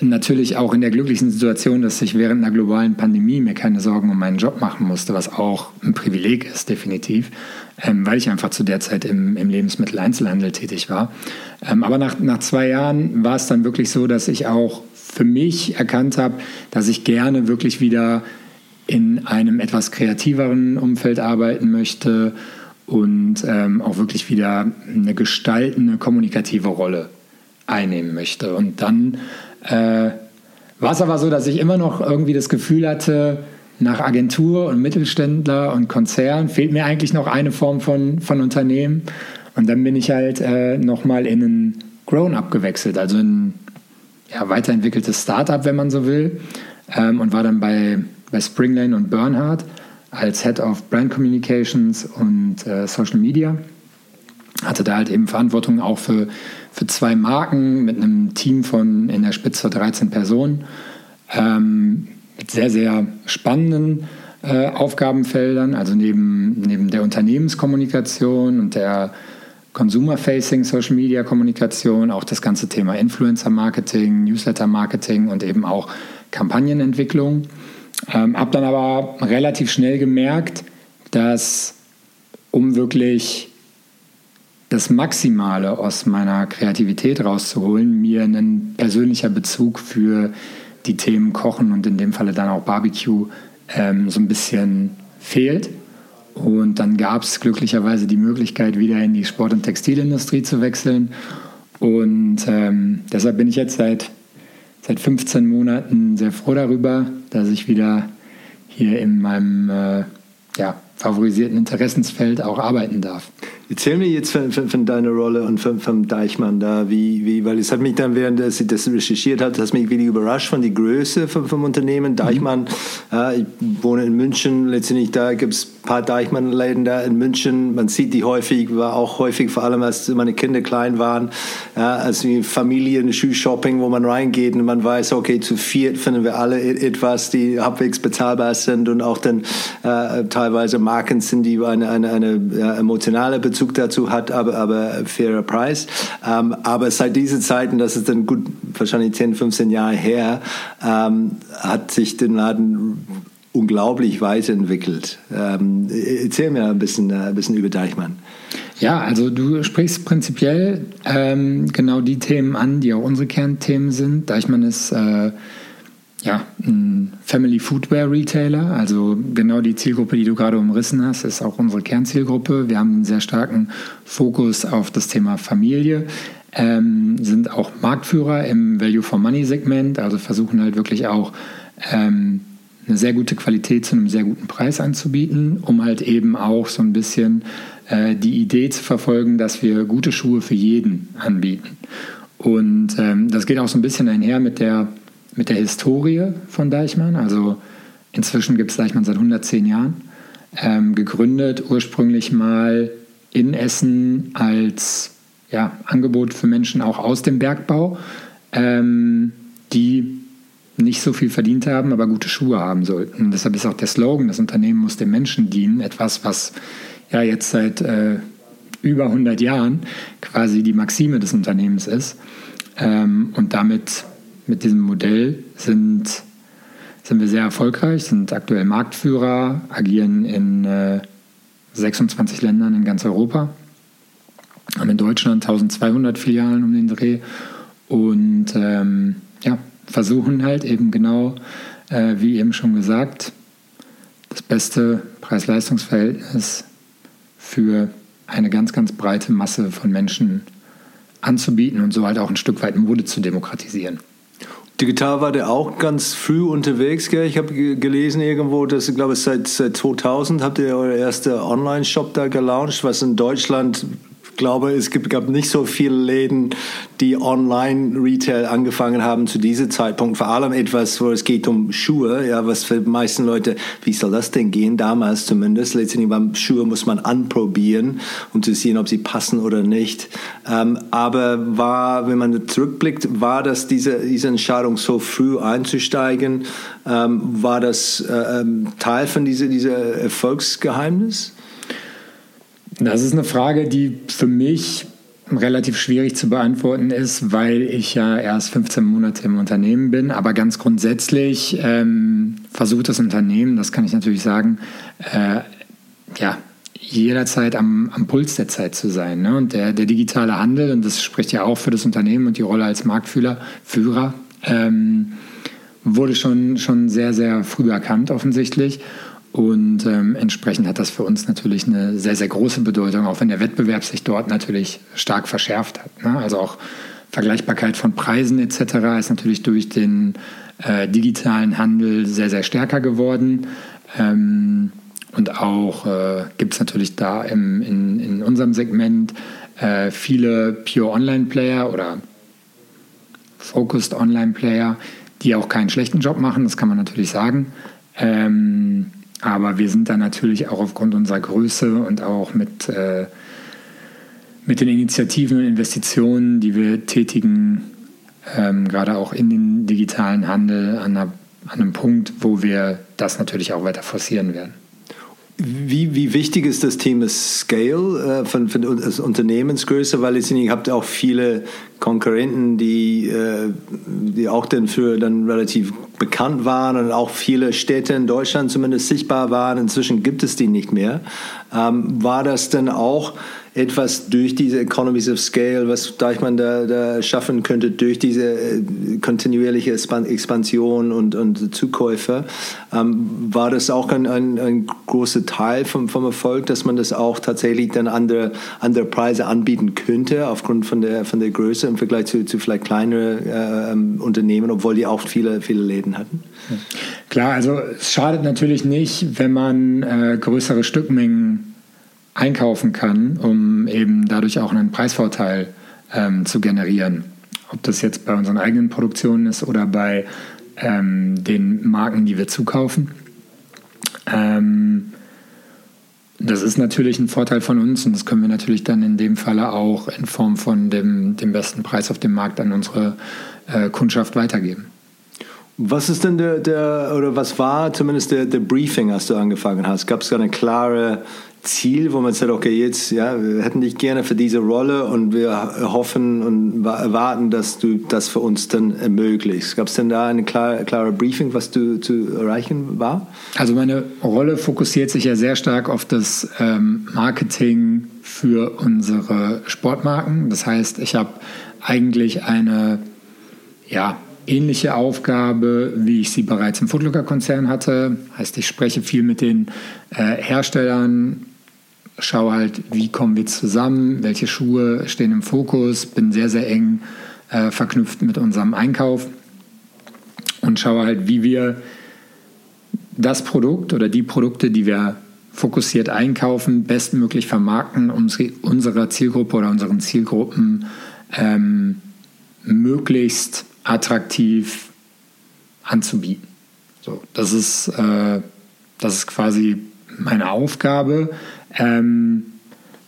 natürlich auch in der glücklichen Situation, dass ich während einer globalen Pandemie mir keine Sorgen um meinen Job machen musste, was auch ein Privileg ist, definitiv, ähm, weil ich einfach zu der Zeit im, im Lebensmitteleinzelhandel tätig war. Ähm, aber nach, nach zwei Jahren war es dann wirklich so, dass ich auch für mich erkannt habe, dass ich gerne wirklich wieder in einem etwas kreativeren Umfeld arbeiten möchte und ähm, auch wirklich wieder eine gestaltende, kommunikative Rolle einnehmen möchte. Und dann äh, war es aber so, dass ich immer noch irgendwie das Gefühl hatte, nach Agentur und Mittelständler und Konzern fehlt mir eigentlich noch eine Form von, von Unternehmen. Und dann bin ich halt äh, nochmal in ein Grown-up gewechselt, also in ja, weiterentwickeltes Startup, wenn man so will, ähm, und war dann bei, bei Springlane und Bernhard als Head of Brand Communications und äh, Social Media. Hatte da halt eben Verantwortung auch für, für zwei Marken mit einem Team von in der Spitze 13 Personen. Ähm, mit sehr, sehr spannenden äh, Aufgabenfeldern, also neben, neben der Unternehmenskommunikation und der Consumer-Facing Social Media Kommunikation, auch das ganze Thema Influencer Marketing, Newsletter Marketing und eben auch Kampagnenentwicklung. Ähm, habe dann aber relativ schnell gemerkt, dass um wirklich das Maximale aus meiner Kreativität rauszuholen, mir ein persönlicher Bezug für die Themen Kochen und in dem Falle dann auch Barbecue ähm, so ein bisschen fehlt. Und dann gab es glücklicherweise die Möglichkeit, wieder in die Sport- und Textilindustrie zu wechseln. Und ähm, deshalb bin ich jetzt seit, seit 15 Monaten sehr froh darüber, dass ich wieder hier in meinem äh, ja, favorisierten Interessensfeld auch arbeiten darf. Erzähl mir jetzt von, von, von, deiner Rolle und von, von Deichmann da, wie, wie, weil es hat mich dann, während ich das recherchiert habe, das mich wirklich überrascht von der Größe vom, vom Unternehmen. Deichmann, mhm. äh, ich wohne in München, letztendlich da gibt es ein paar Deichmann-Läden da in München. Man sieht die häufig, war auch häufig, vor allem als meine Kinder klein waren, ja, als Familien, Schuhshopping, wo man reingeht und man weiß, okay, zu viert finden wir alle etwas, die halbwegs bezahlbar sind und auch dann äh, teilweise Marken sind, die eine, eine, eine ja, emotionale Beziehung Bezug dazu hat, aber, aber fairer Preis. Ähm, aber seit diesen Zeiten, das ist dann gut, wahrscheinlich 10, 15 Jahre her, ähm, hat sich den Laden unglaublich weiterentwickelt. Ähm, erzähl mir ein bisschen, äh, ein bisschen über Deichmann. Ja, also du sprichst prinzipiell ähm, genau die Themen an, die auch unsere Kernthemen sind. Deichmann ist äh, ja, ein Family Footwear Retailer, also genau die Zielgruppe, die du gerade umrissen hast, ist auch unsere Kernzielgruppe. Wir haben einen sehr starken Fokus auf das Thema Familie, ähm, sind auch Marktführer im Value for Money Segment, also versuchen halt wirklich auch ähm, eine sehr gute Qualität zu einem sehr guten Preis anzubieten, um halt eben auch so ein bisschen äh, die Idee zu verfolgen, dass wir gute Schuhe für jeden anbieten. Und ähm, das geht auch so ein bisschen einher mit der mit der Historie von Deichmann. Also inzwischen gibt es Deichmann seit 110 Jahren. Ähm, gegründet ursprünglich mal in Essen als ja, Angebot für Menschen auch aus dem Bergbau, ähm, die nicht so viel verdient haben, aber gute Schuhe haben sollten. Und deshalb ist auch der Slogan, das Unternehmen muss dem Menschen dienen, etwas, was ja jetzt seit äh, über 100 Jahren quasi die Maxime des Unternehmens ist. Ähm, und damit mit diesem Modell sind, sind wir sehr erfolgreich, sind aktuell Marktführer, agieren in äh, 26 Ländern in ganz Europa, haben in Deutschland 1200 Filialen um den Dreh und ähm, ja, versuchen halt eben genau, äh, wie eben schon gesagt, das beste Preis-Leistungs-Verhältnis für eine ganz, ganz breite Masse von Menschen anzubieten und so halt auch ein Stück weit Mode zu demokratisieren. Digital war der auch ganz früh unterwegs. Gell? Ich habe gelesen irgendwo, dass ich glaube, seit, seit 2000 habt ihr euer erster Online-Shop da gelauncht, was in Deutschland glaube, es gibt, gab nicht so viele Läden, die Online-Retail angefangen haben zu diesem Zeitpunkt. Vor allem etwas, wo es geht um Schuhe, ja, was für die meisten Leute, wie soll das denn gehen? Damals zumindest. Letztendlich beim Schuhe muss man anprobieren, um zu sehen, ob sie passen oder nicht. Ähm, aber war, wenn man zurückblickt, war das diese, diese Entscheidung so früh einzusteigen, ähm, war das äh, ähm, Teil von dieser, dieser Erfolgsgeheimnis? Das ist eine Frage, die für mich relativ schwierig zu beantworten ist, weil ich ja erst 15 Monate im Unternehmen bin. Aber ganz grundsätzlich ähm, versucht das Unternehmen, das kann ich natürlich sagen, äh, ja, jederzeit am, am Puls der Zeit zu sein. Ne? Und der, der digitale Handel, und das spricht ja auch für das Unternehmen und die Rolle als Marktführer, Führer, Ähm, wurde schon, schon sehr, sehr früh erkannt offensichtlich. Und ähm, entsprechend hat das für uns natürlich eine sehr, sehr große Bedeutung, auch wenn der Wettbewerb sich dort natürlich stark verschärft hat. Ne? Also auch Vergleichbarkeit von Preisen etc. ist natürlich durch den äh, digitalen Handel sehr, sehr stärker geworden. Ähm, und auch äh, gibt es natürlich da im, in, in unserem Segment äh, viele Pure Online Player oder Focused Online Player, die auch keinen schlechten Job machen, das kann man natürlich sagen. Ähm, aber wir sind da natürlich auch aufgrund unserer Größe und auch mit, äh, mit den Initiativen und Investitionen, die wir tätigen, ähm, gerade auch in den digitalen Handel, an, einer, an einem Punkt, wo wir das natürlich auch weiter forcieren werden. Wie, wie wichtig ist das Thema Scale äh, von, von Unternehmensgröße? Weil ihr habt auch viele Konkurrenten, die, äh, die auch dann für dann relativ bekannt waren und auch viele Städte in Deutschland zumindest sichtbar waren. Inzwischen gibt es die nicht mehr. Ähm, war das dann auch etwas durch diese Economies of Scale, was Deichmann da, da schaffen könnte, durch diese äh, kontinuierliche Expansion und, und Zukäufe. Ähm, war das auch ein, ein, ein, großer Teil vom, vom Erfolg, dass man das auch tatsächlich dann andere, andere Preise anbieten könnte, aufgrund von der, von der Größe im Vergleich zu, zu vielleicht kleineren äh, ähm, Unternehmen, obwohl die auch viele, viele Läden hatten? Klar, also es schadet natürlich nicht, wenn man äh, größere Stückmengen einkaufen kann, um eben dadurch auch einen Preisvorteil ähm, zu generieren. Ob das jetzt bei unseren eigenen Produktionen ist oder bei ähm, den Marken, die wir zukaufen. Ähm, das ist natürlich ein Vorteil von uns und das können wir natürlich dann in dem Falle auch in Form von dem, dem besten Preis auf dem Markt an unsere äh, Kundschaft weitergeben. Was ist denn der, der, oder was war zumindest der, der Briefing, als du angefangen hast? Gab es da eine klare Ziel, wo man sagt, okay, jetzt, ja, wir hätten dich gerne für diese Rolle und wir hoffen und erwarten, dass du das für uns dann ermöglicht. Gab es denn da eine klare, klare Briefing, was du zu erreichen war? Also meine Rolle fokussiert sich ja sehr stark auf das ähm, Marketing für unsere Sportmarken. Das heißt, ich habe eigentlich eine, ja, ähnliche Aufgabe, wie ich sie bereits im Footlooker-Konzern hatte. Heißt, ich spreche viel mit den äh, Herstellern, schaue halt, wie kommen wir zusammen, welche Schuhe stehen im Fokus, bin sehr, sehr eng äh, verknüpft mit unserem Einkauf und schaue halt, wie wir das Produkt oder die Produkte, die wir fokussiert einkaufen, bestmöglich vermarkten, um unserer Zielgruppe oder unseren Zielgruppen ähm, möglichst attraktiv anzubieten. So, das ist, äh, das ist quasi meine Aufgabe. Ähm,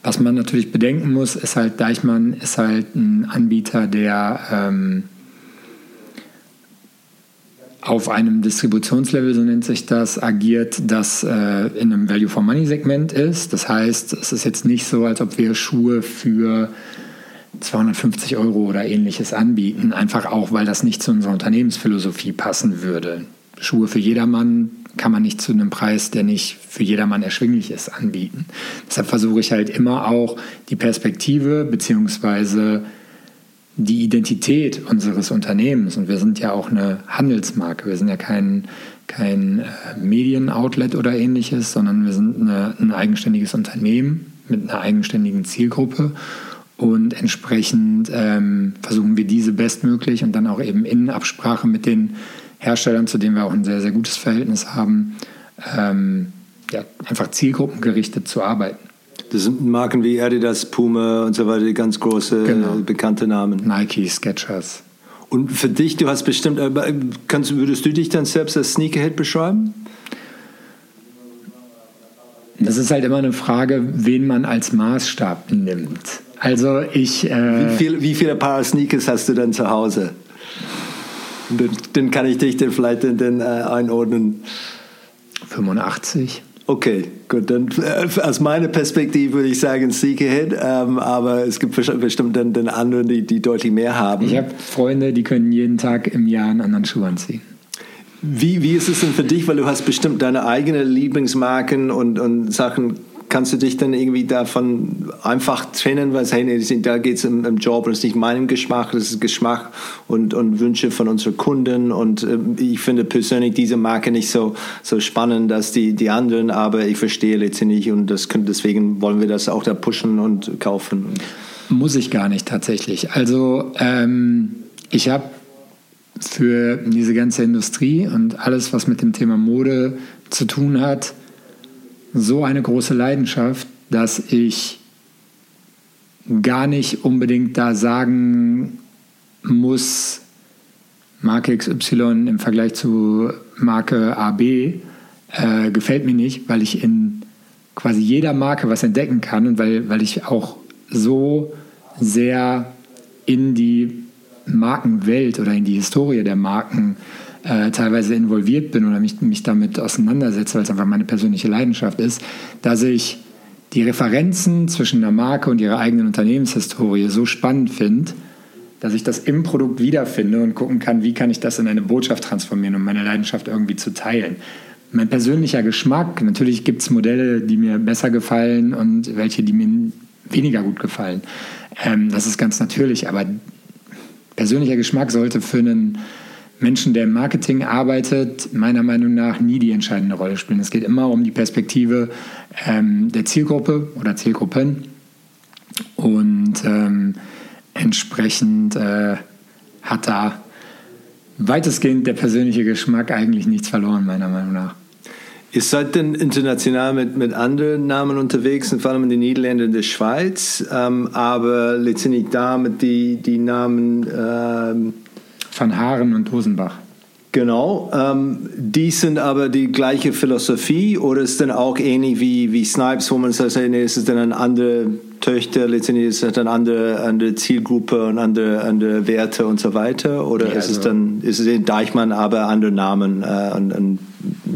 was man natürlich bedenken muss, ist halt, Deichmann ist halt ein Anbieter, der ähm, auf einem Distributionslevel, so nennt sich das, agiert, das äh, in einem Value for Money Segment ist. Das heißt, es ist jetzt nicht so, als ob wir Schuhe für 250 Euro oder ähnliches anbieten, einfach auch, weil das nicht zu unserer Unternehmensphilosophie passen würde. Schuhe für jedermann kann man nicht zu einem Preis, der nicht für jedermann erschwinglich ist, anbieten. Deshalb versuche ich halt immer auch die Perspektive bzw. die Identität unseres Unternehmens, und wir sind ja auch eine Handelsmarke, wir sind ja kein, kein äh, Medienoutlet oder ähnliches, sondern wir sind eine, ein eigenständiges Unternehmen mit einer eigenständigen Zielgruppe. Und entsprechend ähm, versuchen wir diese bestmöglich und dann auch eben in Absprache mit den Herstellern, zu denen wir auch ein sehr, sehr gutes Verhältnis haben, ähm, ja, einfach zielgruppengerichtet zu arbeiten. Das sind Marken wie Adidas, Puma und so weiter, die ganz große, genau. bekannte Namen. Nike, Skechers. Und für dich, du hast bestimmt, äh, kannst, würdest du dich dann selbst als Sneakerhead beschreiben? Das ist halt immer eine Frage, wen man als Maßstab nimmt. Also ich. Äh, wie, viel, wie viele Paar Sneakers hast du denn zu Hause? Dann, kann ich dich dann vielleicht in den, äh, einordnen. 85. Okay, gut. Dann äh, aus meiner Perspektive würde ich sagen Sneakerhead, ähm, aber es gibt bestimmt dann, dann andere, die, die deutlich mehr haben. Ich habe Freunde, die können jeden Tag im Jahr einen anderen Schuh anziehen. Wie, wie ist es denn für dich, weil du hast bestimmt deine eigenen Lieblingsmarken und, und Sachen kannst du dich dann irgendwie davon einfach trennen, weil hey, nee, da geht es im, im, Job es ist nicht meinem Geschmack, das ist Geschmack und, und Wünsche von unseren Kunden und äh, ich finde persönlich diese Marke nicht so, so spannend, dass die, die anderen, aber ich verstehe letztendlich und das können, deswegen wollen wir das auch da pushen und kaufen. Muss ich gar nicht tatsächlich. Also ähm, ich habe für diese ganze Industrie und alles, was mit dem Thema Mode zu tun hat, so eine große Leidenschaft, dass ich gar nicht unbedingt da sagen muss, Marke XY im Vergleich zu Marke AB äh, gefällt mir nicht, weil ich in quasi jeder Marke was entdecken kann und weil, weil ich auch so sehr in die Markenwelt oder in die Historie der Marken äh, teilweise involviert bin oder mich, mich damit auseinandersetze, weil es einfach meine persönliche Leidenschaft ist, dass ich die Referenzen zwischen der Marke und ihrer eigenen Unternehmenshistorie so spannend finde, dass ich das im Produkt wiederfinde und gucken kann, wie kann ich das in eine Botschaft transformieren, um meine Leidenschaft irgendwie zu teilen. Mein persönlicher Geschmack, natürlich gibt es Modelle, die mir besser gefallen und welche, die mir weniger gut gefallen. Ähm, das ist ganz natürlich, aber persönlicher Geschmack sollte für einen Menschen, der im Marketing arbeitet, meiner Meinung nach nie die entscheidende Rolle spielen. Es geht immer um die Perspektive ähm, der Zielgruppe oder Zielgruppen. Und ähm, entsprechend äh, hat da weitestgehend der persönliche Geschmack eigentlich nichts verloren, meiner Meinung nach. Ihr seid denn international mit, mit anderen Namen unterwegs, vor allem in den Niederlanden und der Schweiz, ähm, aber letztendlich da mit die, die Namen ähm, Van Haaren und Hosenbach. Genau, ähm, die sind aber die gleiche Philosophie oder ist dann auch ähnlich wie, wie Snipes, wo man sagt, nee, es ist dann eine andere Töchter, letztendlich ist es eine andere, andere Zielgruppe und andere, andere Werte und so weiter? Oder ja, ist es also dann, ist es in Deichmann aber andere Namen? Äh, und, und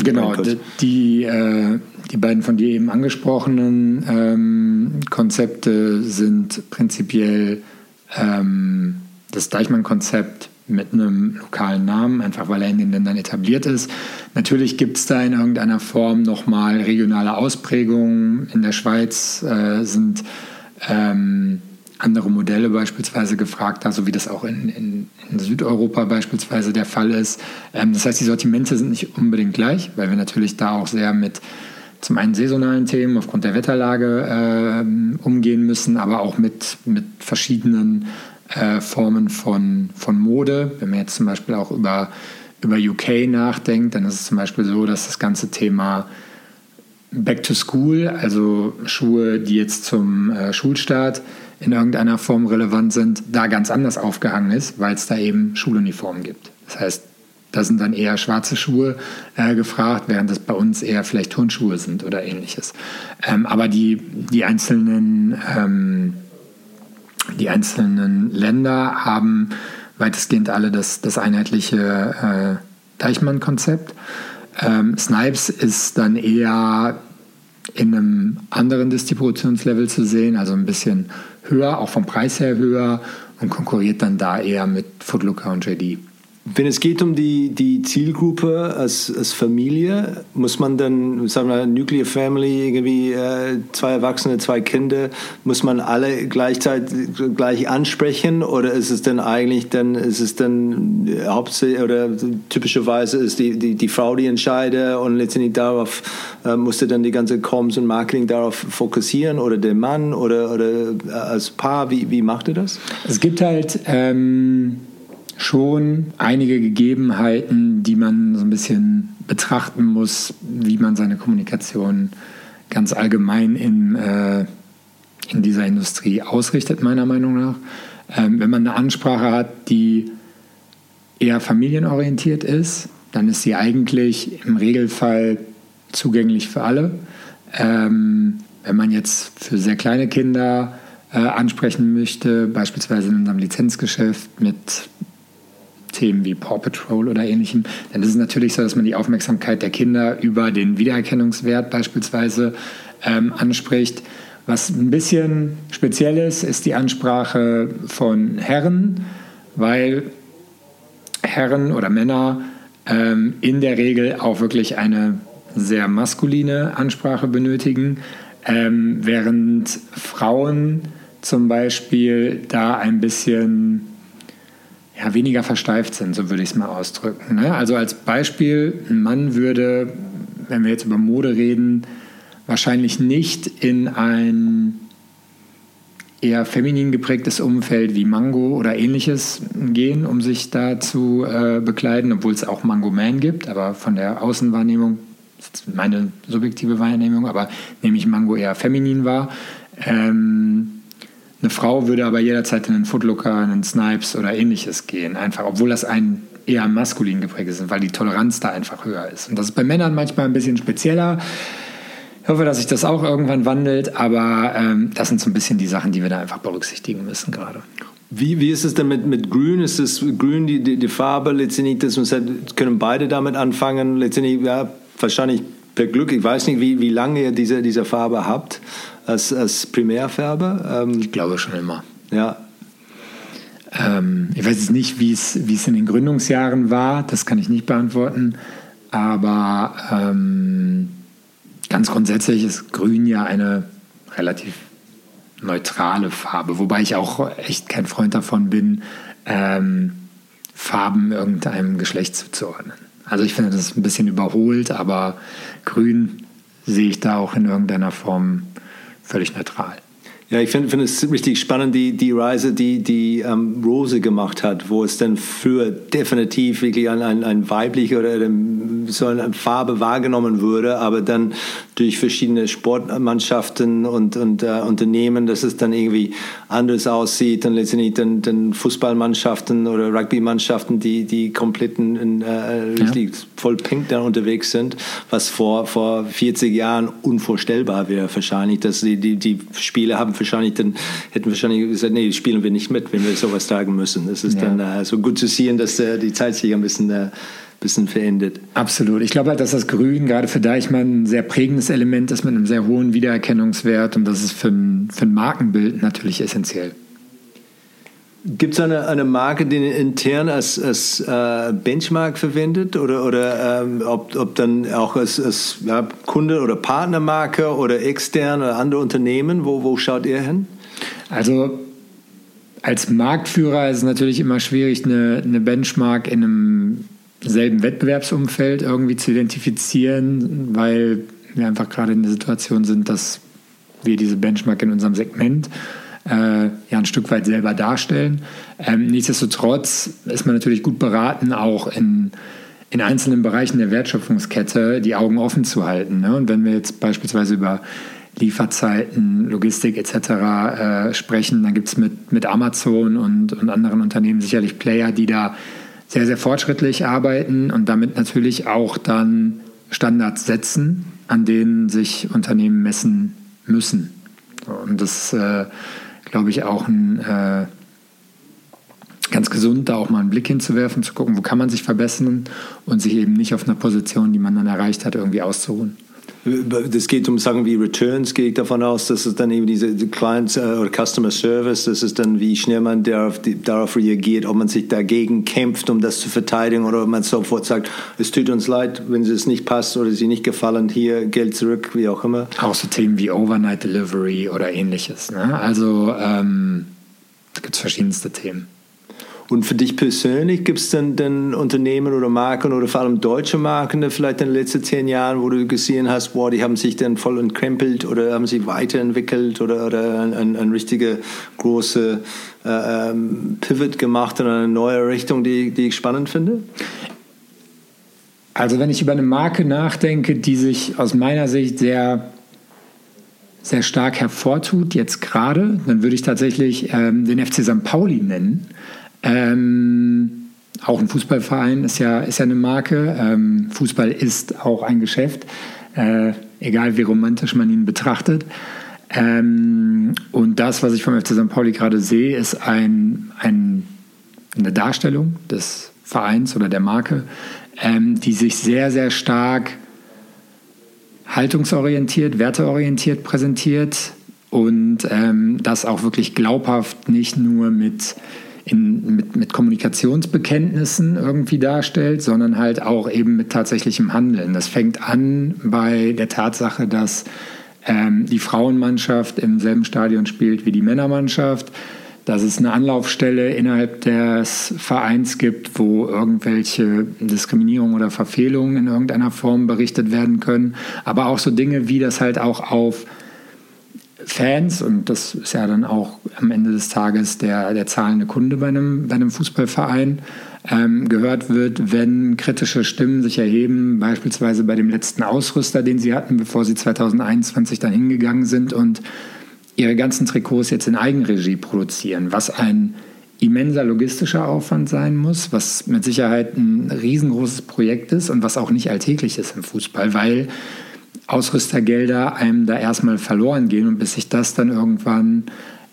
genau, die, äh, die beiden von dir eben angesprochenen ähm, Konzepte sind prinzipiell ähm, das Deichmann-Konzept mit einem lokalen Namen, einfach weil er in den Ländern etabliert ist. Natürlich gibt es da in irgendeiner Form nochmal regionale Ausprägungen. In der Schweiz äh, sind ähm, andere Modelle beispielsweise gefragt, so also wie das auch in, in, in Südeuropa beispielsweise der Fall ist. Ähm, das heißt, die Sortimente sind nicht unbedingt gleich, weil wir natürlich da auch sehr mit zum einen saisonalen Themen aufgrund der Wetterlage äh, umgehen müssen, aber auch mit, mit verschiedenen äh, Formen von, von Mode. Wenn man jetzt zum Beispiel auch über, über UK nachdenkt, dann ist es zum Beispiel so, dass das ganze Thema Back to School, also Schuhe, die jetzt zum äh, Schulstart in irgendeiner Form relevant sind, da ganz anders aufgehangen ist, weil es da eben Schuluniformen gibt. Das heißt, da sind dann eher schwarze Schuhe äh, gefragt, während es bei uns eher vielleicht Turnschuhe sind oder ähnliches. Ähm, aber die, die einzelnen ähm, die einzelnen Länder haben weitestgehend alle das, das einheitliche äh, Deichmann-Konzept. Ähm, Snipes ist dann eher in einem anderen Distributionslevel zu sehen, also ein bisschen höher, auch vom Preis her höher und konkurriert dann da eher mit Footlooker und JD. Wenn es geht um die, die Zielgruppe als, als Familie, muss man dann, sagen wir, Nuclear Family, irgendwie äh, zwei Erwachsene, zwei Kinder, muss man alle gleichzeitig gleich ansprechen oder ist es denn eigentlich dann, ist es dann hauptsächlich oder typischerweise ist die, die, die Frau die entscheidet und letztendlich darauf äh, musste dann die ganze Comms und Marketing darauf fokussieren oder der Mann oder, oder äh, als Paar, wie, wie macht ihr das? Es gibt halt, ähm schon einige Gegebenheiten, die man so ein bisschen betrachten muss, wie man seine Kommunikation ganz allgemein in, äh, in dieser Industrie ausrichtet, meiner Meinung nach. Ähm, wenn man eine Ansprache hat, die eher familienorientiert ist, dann ist sie eigentlich im Regelfall zugänglich für alle. Ähm, wenn man jetzt für sehr kleine Kinder äh, ansprechen möchte, beispielsweise in unserem Lizenzgeschäft mit Themen wie Paw Patrol oder ähnlichem, dann ist es natürlich so, dass man die Aufmerksamkeit der Kinder über den Wiedererkennungswert beispielsweise ähm, anspricht. Was ein bisschen speziell ist, ist die Ansprache von Herren, weil Herren oder Männer ähm, in der Regel auch wirklich eine sehr maskuline Ansprache benötigen. Ähm, während Frauen zum Beispiel da ein bisschen ja, weniger versteift sind, so würde ich es mal ausdrücken. Ne? Also als Beispiel, ein Mann würde, wenn wir jetzt über Mode reden, wahrscheinlich nicht in ein eher feminin geprägtes Umfeld wie Mango oder ähnliches gehen, um sich da zu äh, bekleiden, obwohl es auch Mango Man gibt, aber von der Außenwahrnehmung, das ist meine subjektive Wahrnehmung, aber nehme ich Mango eher feminin wahr. Ähm, eine Frau würde aber jederzeit in einen Footlooker, einen Snipes oder ähnliches gehen, einfach, obwohl das ein eher maskulin geprägt ist, weil die Toleranz da einfach höher ist. Und das ist bei Männern manchmal ein bisschen spezieller. Ich hoffe, dass sich das auch irgendwann wandelt, aber ähm, das sind so ein bisschen die Sachen, die wir da einfach berücksichtigen müssen gerade. Wie, wie ist es denn mit, mit Grün? Ist es Grün die, die, die Farbe letztendlich, dass können beide damit anfangen? Letztendlich, ja, wahrscheinlich per Glück. Ich weiß nicht, wie, wie lange ihr diese, diese Farbe habt als, als Primärfarbe. Ähm, ich glaube schon immer. Ja. Ähm, ich weiß jetzt nicht, wie es in den Gründungsjahren war. Das kann ich nicht beantworten. Aber ähm, Ganz grundsätzlich ist Grün ja eine relativ neutrale Farbe, wobei ich auch echt kein Freund davon bin, ähm, Farben irgendeinem Geschlecht zuzuordnen. Also ich finde das ein bisschen überholt, aber Grün sehe ich da auch in irgendeiner Form völlig neutral. Ja, ich finde find es richtig spannend, die, die Reise, die, die ähm, Rose gemacht hat, wo es dann früher definitiv wirklich ein, ein, ein weibliche oder so eine Farbe wahrgenommen wurde, aber dann durch verschiedene Sportmannschaften und, und äh, Unternehmen, dass es dann irgendwie anders aussieht und letztendlich dann, dann Fußballmannschaften oder Rugbymannschaften, die, die kompletten äh, richtig ja. voll pink dann unterwegs sind, was vor, vor 40 Jahren unvorstellbar wäre wahrscheinlich, dass die, die, die Spiele haben wahrscheinlich dann, hätten wahrscheinlich gesagt, nee, spielen wir nicht mit, wenn wir sowas tragen müssen. Es ist ja. dann äh, so gut zu sehen, dass äh, die Zeit sich ein bisschen, äh, bisschen verändert. Absolut. Ich glaube halt, dass das Grün gerade für Deichmann ein sehr prägendes Element ist mit einem sehr hohen Wiedererkennungswert und das ist für ein, für ein Markenbild natürlich essentiell. Gibt es eine, eine Marke, die intern als, als äh, Benchmark verwendet oder, oder ähm, ob, ob dann auch als, als ja, Kunde- oder Partnermarke oder extern oder andere Unternehmen? Wo, wo schaut ihr hin? Also als Marktführer ist es natürlich immer schwierig, eine, eine Benchmark in einem selben Wettbewerbsumfeld irgendwie zu identifizieren, weil wir einfach gerade in der Situation sind, dass wir diese Benchmark in unserem Segment äh, ja ein Stück weit selber darstellen. Ähm, nichtsdestotrotz ist man natürlich gut beraten, auch in, in einzelnen Bereichen der Wertschöpfungskette die Augen offen zu halten. Ne? Und wenn wir jetzt beispielsweise über Lieferzeiten, Logistik etc. Äh, sprechen, dann gibt es mit, mit Amazon und, und anderen Unternehmen sicherlich Player, die da sehr, sehr fortschrittlich arbeiten und damit natürlich auch dann Standards setzen, an denen sich Unternehmen messen müssen. Und das äh, glaube ich, auch ein, äh, ganz gesund, da auch mal einen Blick hinzuwerfen, zu gucken, wo kann man sich verbessern und sich eben nicht auf einer Position, die man dann erreicht hat, irgendwie auszuruhen. Das geht um Sachen wie Returns, gehe ich davon aus, dass es dann eben diese Client äh, oder Customer Service, das ist dann, wie schnell man darauf, darauf reagiert, ob man sich dagegen kämpft, um das zu verteidigen oder ob man sofort sagt, es tut uns leid, wenn es nicht passt oder sie nicht gefallen, hier Geld zurück, wie auch immer. Auch so Themen wie Overnight Delivery oder ähnliches. Ne? Also ähm, da gibt es verschiedenste Themen. Und für dich persönlich gibt es denn, denn Unternehmen oder Marken oder vor allem deutsche Marken vielleicht in den letzten zehn Jahren, wo du gesehen hast, wow, die haben sich dann voll entkrempelt oder haben sich weiterentwickelt oder, oder ein, ein, ein richtige große äh, ähm, Pivot gemacht in eine neue Richtung, die, die ich spannend finde? Also wenn ich über eine Marke nachdenke, die sich aus meiner Sicht sehr sehr stark hervortut, jetzt gerade, dann würde ich tatsächlich ähm, den FC St. Pauli nennen. Ähm, auch ein Fußballverein ist ja, ist ja eine Marke. Ähm, Fußball ist auch ein Geschäft, äh, egal wie romantisch man ihn betrachtet. Ähm, und das, was ich vom FC St. Pauli gerade sehe, ist ein, ein, eine Darstellung des Vereins oder der Marke, ähm, die sich sehr, sehr stark haltungsorientiert, werteorientiert präsentiert und ähm, das auch wirklich glaubhaft nicht nur mit in, mit, mit Kommunikationsbekenntnissen irgendwie darstellt, sondern halt auch eben mit tatsächlichem Handeln. Das fängt an bei der Tatsache, dass ähm, die Frauenmannschaft im selben Stadion spielt wie die Männermannschaft, dass es eine Anlaufstelle innerhalb des Vereins gibt, wo irgendwelche Diskriminierungen oder Verfehlungen in irgendeiner Form berichtet werden können, aber auch so Dinge wie das halt auch auf Fans, und das ist ja dann auch am Ende des Tages der, der zahlende Kunde bei einem, bei einem Fußballverein, ähm, gehört wird, wenn kritische Stimmen sich erheben, beispielsweise bei dem letzten Ausrüster, den sie hatten, bevor sie 2021 dann hingegangen sind und ihre ganzen Trikots jetzt in Eigenregie produzieren, was ein immenser logistischer Aufwand sein muss, was mit Sicherheit ein riesengroßes Projekt ist und was auch nicht alltäglich ist im Fußball, weil Ausrüstergelder einem da erstmal verloren gehen und bis sich das dann irgendwann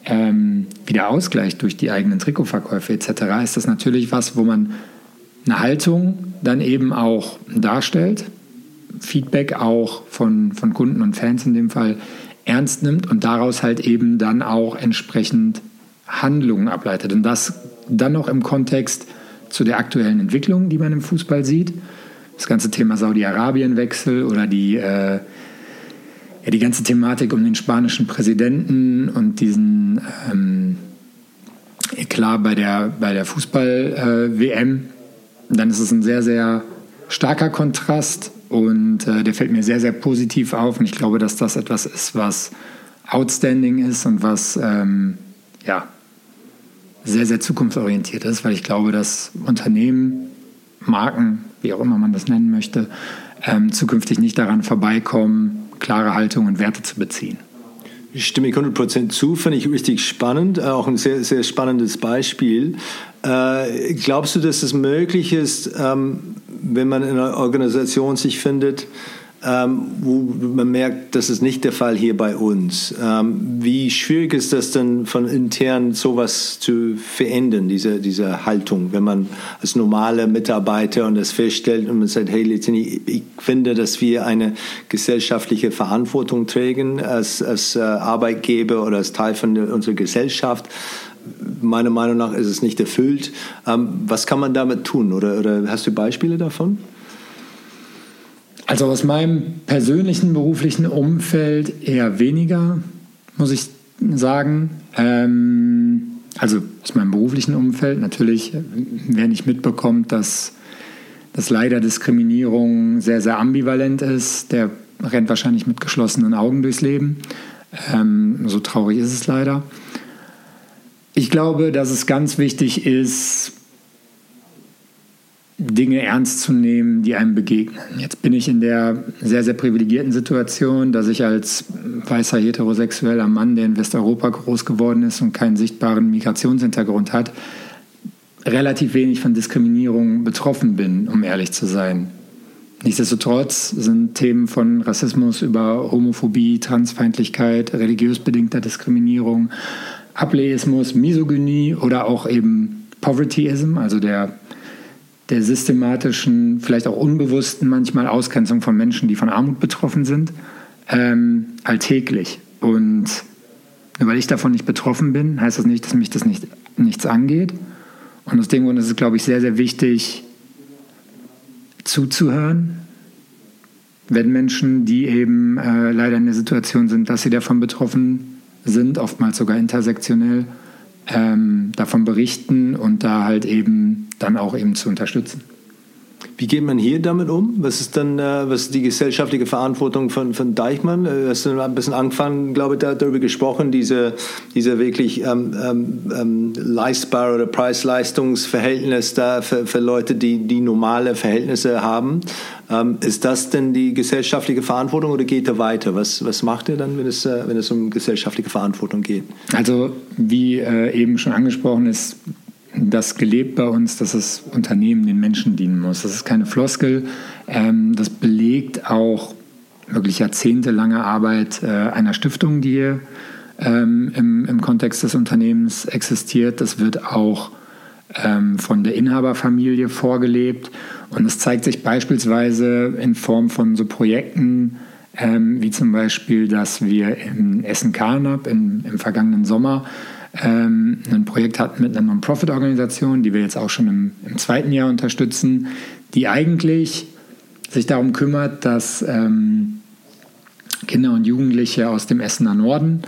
ähm, wieder ausgleicht durch die eigenen Trikotverkäufe etc., ist das natürlich was, wo man eine Haltung dann eben auch darstellt, Feedback auch von, von Kunden und Fans in dem Fall ernst nimmt und daraus halt eben dann auch entsprechend Handlungen ableitet. Und das dann noch im Kontext zu der aktuellen Entwicklung, die man im Fußball sieht. Das ganze Thema Saudi-Arabien-Wechsel oder die äh, ja, die ganze Thematik um den spanischen Präsidenten und diesen ähm, klar bei der, bei der Fußball-WM, äh, dann ist es ein sehr, sehr starker Kontrast und äh, der fällt mir sehr, sehr positiv auf und ich glaube, dass das etwas ist, was outstanding ist und was ähm, ja, sehr, sehr zukunftsorientiert ist, weil ich glaube, dass Unternehmen, Marken, wie auch immer man das nennen möchte, ähm, zukünftig nicht daran vorbeikommen, klare Haltung und Werte zu beziehen. Ich stimme 100% zu, finde ich richtig spannend, äh, auch ein sehr, sehr spannendes Beispiel. Äh, glaubst du, dass es möglich ist, ähm, wenn man in einer Organisation sich findet, ähm, wo man merkt, das ist nicht der Fall hier bei uns. Ähm, wie schwierig ist das denn von intern sowas zu verändern, diese, diese Haltung, wenn man als normaler Mitarbeiter und das feststellt und man sagt, hey Letini, ich finde, dass wir eine gesellschaftliche Verantwortung tragen als, als äh, Arbeitgeber oder als Teil von unserer Gesellschaft meiner Meinung nach ist es nicht erfüllt. Ähm, was kann man damit tun? Oder, oder hast du Beispiele davon? Also aus meinem persönlichen beruflichen Umfeld eher weniger, muss ich sagen. Ähm, also aus meinem beruflichen Umfeld natürlich, wer nicht mitbekommt, dass, dass leider Diskriminierung sehr, sehr ambivalent ist, der rennt wahrscheinlich mit geschlossenen Augen durchs Leben. Ähm, so traurig ist es leider. Ich glaube, dass es ganz wichtig ist, Dinge ernst zu nehmen, die einem begegnen. Jetzt bin ich in der sehr, sehr privilegierten Situation, dass ich als weißer heterosexueller Mann, der in Westeuropa groß geworden ist und keinen sichtbaren Migrationshintergrund hat, relativ wenig von Diskriminierung betroffen bin, um ehrlich zu sein. Nichtsdestotrotz sind Themen von Rassismus über Homophobie, Transfeindlichkeit, religiös bedingter Diskriminierung, Ableismus, Misogynie oder auch eben Povertyism, also der der systematischen, vielleicht auch unbewussten manchmal Ausgrenzung von Menschen, die von Armut betroffen sind, ähm, alltäglich. Und weil ich davon nicht betroffen bin, heißt das nicht, dass mich das nicht, nichts angeht. Und aus dem Grund ist es, glaube ich, sehr, sehr wichtig, zuzuhören, wenn Menschen, die eben äh, leider in der Situation sind, dass sie davon betroffen sind, oftmals sogar intersektionell, ähm, davon berichten und da halt eben dann auch eben zu unterstützen. Wie geht man hier damit um? Was ist dann äh, was ist die gesellschaftliche Verantwortung von, von Deichmann? Du äh, hast ein bisschen angefangen, glaube ich, darüber gesprochen, diese, diese wirklich ähm, ähm, ähm, leistbare oder Preis-Leistungs-Verhältnis da für, für Leute, die, die normale Verhältnisse haben. Ähm, ist das denn die gesellschaftliche Verantwortung oder geht er weiter? Was, was macht er dann, wenn es, äh, wenn es um gesellschaftliche Verantwortung geht? Also, wie äh, eben schon angesprochen ist, das gelebt bei uns, dass das Unternehmen den Menschen dienen muss. Das ist keine Floskel. Ähm, das belegt auch wirklich jahrzehntelange Arbeit äh, einer Stiftung, die hier ähm, im, im Kontext des Unternehmens existiert. Das wird auch ähm, von der Inhaberfamilie vorgelebt. Und es zeigt sich beispielsweise in Form von so Projekten, ähm, wie zum Beispiel, dass wir in Essen-Karnap im, im vergangenen Sommer ähm, ein Projekt hatten mit einer Non-Profit-Organisation, die wir jetzt auch schon im, im, zweiten Jahr unterstützen, die eigentlich sich darum kümmert, dass ähm, Kinder und Jugendliche aus dem Essener Norden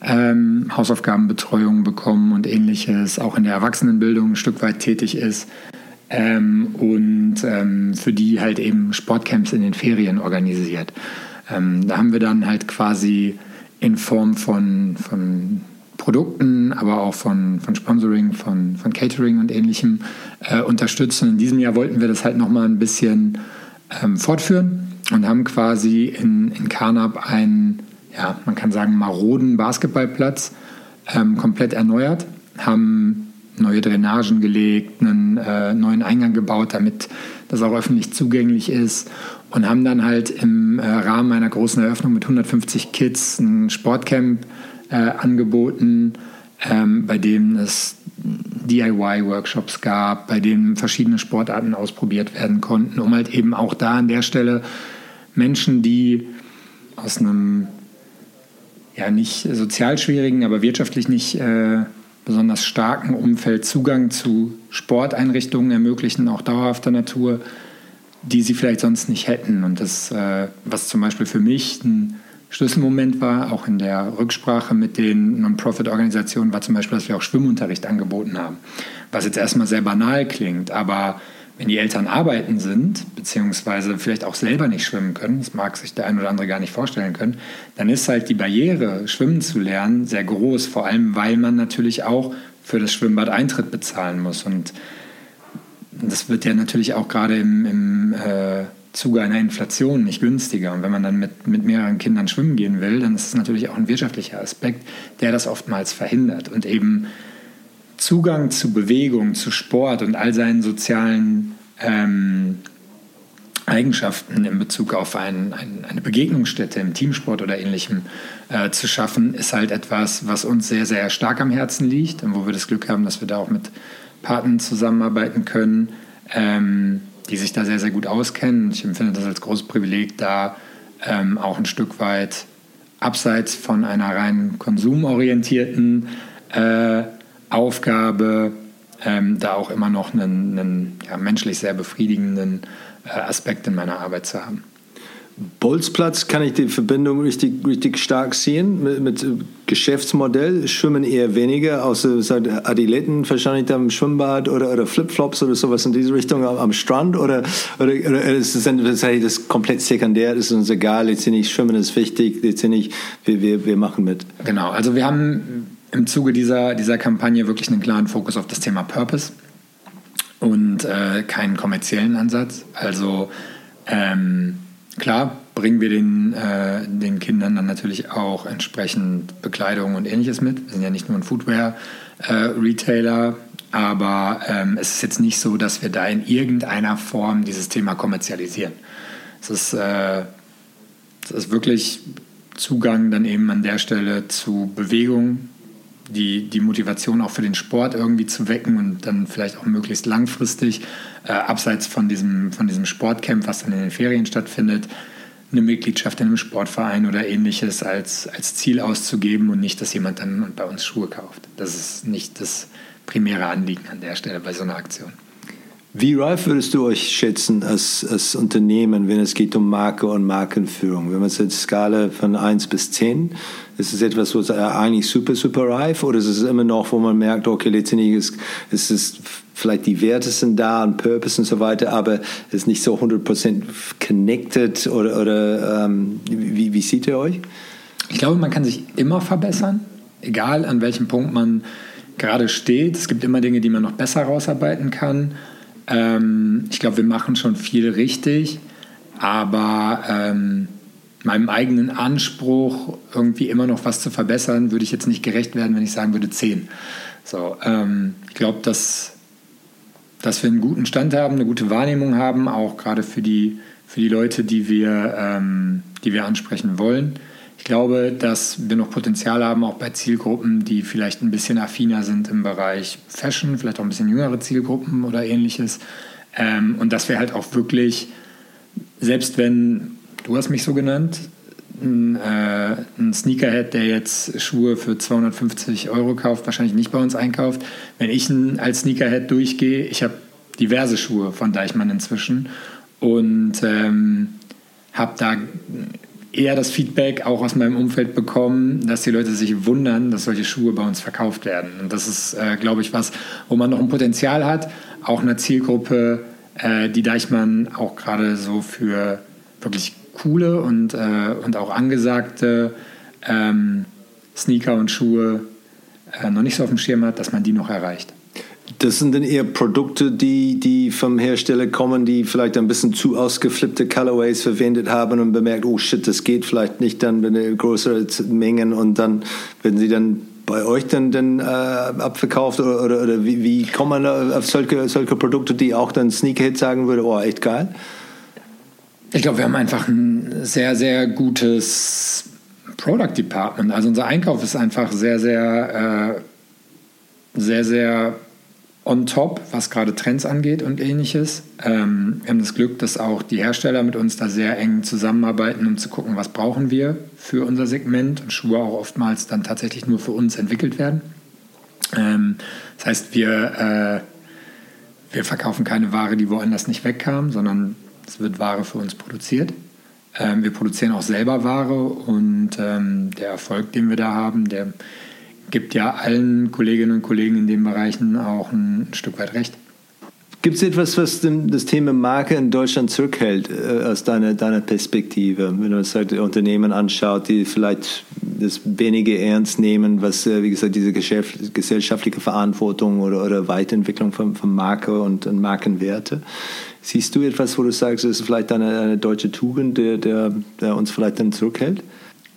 ähm, Hausaufgabenbetreuung bekommen und ähnliches, auch in der Erwachsenenbildung ein Stück weit tätig ist. Ähm, und ähm, für die halt eben Sportcamps in den Ferien organisiert. Ähm, da haben wir dann halt quasi in Form von, von Produkten, aber auch von, von Sponsoring, von, von Catering und ähnlichem äh, unterstützt. Und in diesem Jahr wollten wir das halt nochmal ein bisschen ähm, fortführen und haben quasi in, in Karnap einen, ja, man kann sagen, maroden Basketballplatz ähm, komplett erneuert, haben neue Drainagen gelegt, einen äh, neuen Eingang gebaut, damit das auch öffentlich zugänglich ist und haben dann halt im äh, Rahmen einer großen Eröffnung mit 150 Kids ein Sportcamp äh, angeboten, ähm, bei dem es DIY-Workshops gab, bei denen verschiedene Sportarten ausprobiert werden konnten, um halt eben auch da an der Stelle Menschen, die aus einem ja nicht sozial schwierigen, aber wirtschaftlich nicht äh, besonders starken Umfeld Zugang zu Sporteinrichtungen ermöglichen, auch dauerhafter Natur, die sie vielleicht sonst nicht hätten. Und das, äh, was zum Beispiel für mich ein Schlüsselmoment war, auch in der Rücksprache mit den Non-Profit-Organisationen, war zum Beispiel, dass wir auch Schwimmunterricht angeboten haben. Was jetzt erstmal sehr banal klingt, aber wenn die Eltern arbeiten sind, beziehungsweise vielleicht auch selber nicht schwimmen können, das mag sich der ein oder andere gar nicht vorstellen können, dann ist halt die Barriere, schwimmen zu lernen, sehr groß, vor allem weil man natürlich auch für das Schwimmbad Eintritt bezahlen muss. Und das wird ja natürlich auch gerade im, im äh, Zuge einer Inflation nicht günstiger. Und wenn man dann mit, mit mehreren Kindern schwimmen gehen will, dann ist es natürlich auch ein wirtschaftlicher Aspekt, der das oftmals verhindert. Und eben Zugang zu Bewegung, zu Sport und all seinen sozialen ähm, Eigenschaften in Bezug auf ein, ein, eine Begegnungsstätte im Teamsport oder ähnlichem äh, zu schaffen, ist halt etwas, was uns sehr, sehr stark am Herzen liegt und wo wir das Glück haben, dass wir da auch mit Partnern zusammenarbeiten können, ähm, die sich da sehr, sehr gut auskennen. Ich empfinde das als großes Privileg, da ähm, auch ein Stück weit abseits von einer rein konsumorientierten äh, Aufgabe, ähm, da auch immer noch einen, einen ja, menschlich sehr befriedigenden äh, Aspekt in meiner Arbeit zu haben. Bolzplatz kann ich die Verbindung richtig, richtig stark sehen mit, mit Geschäftsmodell. Schwimmen eher weniger, außer seit Athleten wahrscheinlich dann im Schwimmbad oder, oder Flipflops oder sowas in diese Richtung am, am Strand oder, oder, oder ist das, das, das komplett sekundär, ist uns egal, jetzt nicht Schwimmen ist wichtig, jetzt nicht, wir, wir, wir machen mit. Genau, also wir haben im Zuge dieser, dieser Kampagne wirklich einen klaren Fokus auf das Thema Purpose und äh, keinen kommerziellen Ansatz. Also ähm, klar bringen wir den, äh, den Kindern dann natürlich auch entsprechend Bekleidung und ähnliches mit. Wir sind ja nicht nur ein Footwear-Retailer, äh, aber ähm, es ist jetzt nicht so, dass wir da in irgendeiner Form dieses Thema kommerzialisieren. Es ist, äh, es ist wirklich Zugang dann eben an der Stelle zu Bewegung, die, die Motivation auch für den Sport irgendwie zu wecken und dann vielleicht auch möglichst langfristig, äh, abseits von diesem, von diesem Sportcamp, was dann in den Ferien stattfindet, eine Mitgliedschaft in einem Sportverein oder ähnliches als, als Ziel auszugeben und nicht, dass jemand dann bei uns Schuhe kauft. Das ist nicht das primäre Anliegen an der Stelle bei so einer Aktion. Wie reif würdest du euch schätzen als, als Unternehmen, wenn es geht um Marke und Markenführung? Wenn man es jetzt Skala von 1 bis 10, ist es etwas, was eigentlich super, super reif oder ist es immer noch, wo man merkt, okay, letztendlich ist, ist es vielleicht die Werte sind da und Purpose und so weiter, aber es ist nicht so 100% connected oder, oder ähm, wie, wie seht ihr euch? Ich glaube, man kann sich immer verbessern, egal an welchem Punkt man gerade steht. Es gibt immer Dinge, die man noch besser rausarbeiten kann. Ähm, ich glaube, wir machen schon viel richtig, aber ähm, meinem eigenen Anspruch, irgendwie immer noch was zu verbessern, würde ich jetzt nicht gerecht werden, wenn ich sagen würde 10. So, ähm, ich glaube, dass, dass wir einen guten Stand haben, eine gute Wahrnehmung haben, auch gerade für die, für die Leute, die wir, ähm, die wir ansprechen wollen. Ich glaube, dass wir noch Potenzial haben, auch bei Zielgruppen, die vielleicht ein bisschen affiner sind im Bereich Fashion, vielleicht auch ein bisschen jüngere Zielgruppen oder ähnliches. Ähm, und dass wir halt auch wirklich, selbst wenn, du hast mich so genannt, ein, äh, ein Sneakerhead, der jetzt Schuhe für 250 Euro kauft, wahrscheinlich nicht bei uns einkauft. Wenn ich als Sneakerhead durchgehe, ich habe diverse Schuhe von Deichmann inzwischen und ähm, habe da eher das Feedback auch aus meinem Umfeld bekommen, dass die Leute sich wundern, dass solche Schuhe bei uns verkauft werden. Und das ist, äh, glaube ich, was, wo man noch ein Potenzial hat, auch eine Zielgruppe, äh, die Deichmann auch gerade so für wirklich coole und, äh, und auch angesagte ähm, Sneaker und Schuhe äh, noch nicht so auf dem Schirm hat, dass man die noch erreicht. Das sind dann eher Produkte, die, die vom Hersteller kommen, die vielleicht ein bisschen zu ausgeflippte Colorways verwendet haben und bemerkt, oh shit, das geht vielleicht nicht dann in größere Mengen und dann werden sie dann bei euch dann, dann äh, abverkauft oder, oder, oder wie, wie kommt man auf solche, solche Produkte, die auch dann Sneakerhead sagen würde, oh, echt geil? Ich glaube, wir haben einfach ein sehr, sehr gutes Product Department. Also unser Einkauf ist einfach sehr, sehr, äh, sehr, sehr on top, was gerade Trends angeht und ähnliches. Ähm, wir haben das Glück, dass auch die Hersteller mit uns da sehr eng zusammenarbeiten, um zu gucken, was brauchen wir für unser Segment und Schuhe auch oftmals dann tatsächlich nur für uns entwickelt werden. Ähm, das heißt, wir, äh, wir verkaufen keine Ware, die woanders nicht wegkam, sondern es wird Ware für uns produziert. Ähm, wir produzieren auch selber Ware und ähm, der Erfolg, den wir da haben, der gibt ja allen Kolleginnen und Kollegen in den Bereichen auch ein Stück weit recht. Gibt es etwas, was das Thema Marke in Deutschland zurückhält, äh, aus deiner, deiner Perspektive? Wenn man sagt, Unternehmen anschaut, die vielleicht das weniger ernst nehmen, was, äh, wie gesagt, diese gesellschaftliche Verantwortung oder, oder Weiterentwicklung von, von Marke und, und Markenwerte. Siehst du etwas, wo du sagst, das ist vielleicht eine, eine deutsche Tugend, der, der, der uns vielleicht dann zurückhält?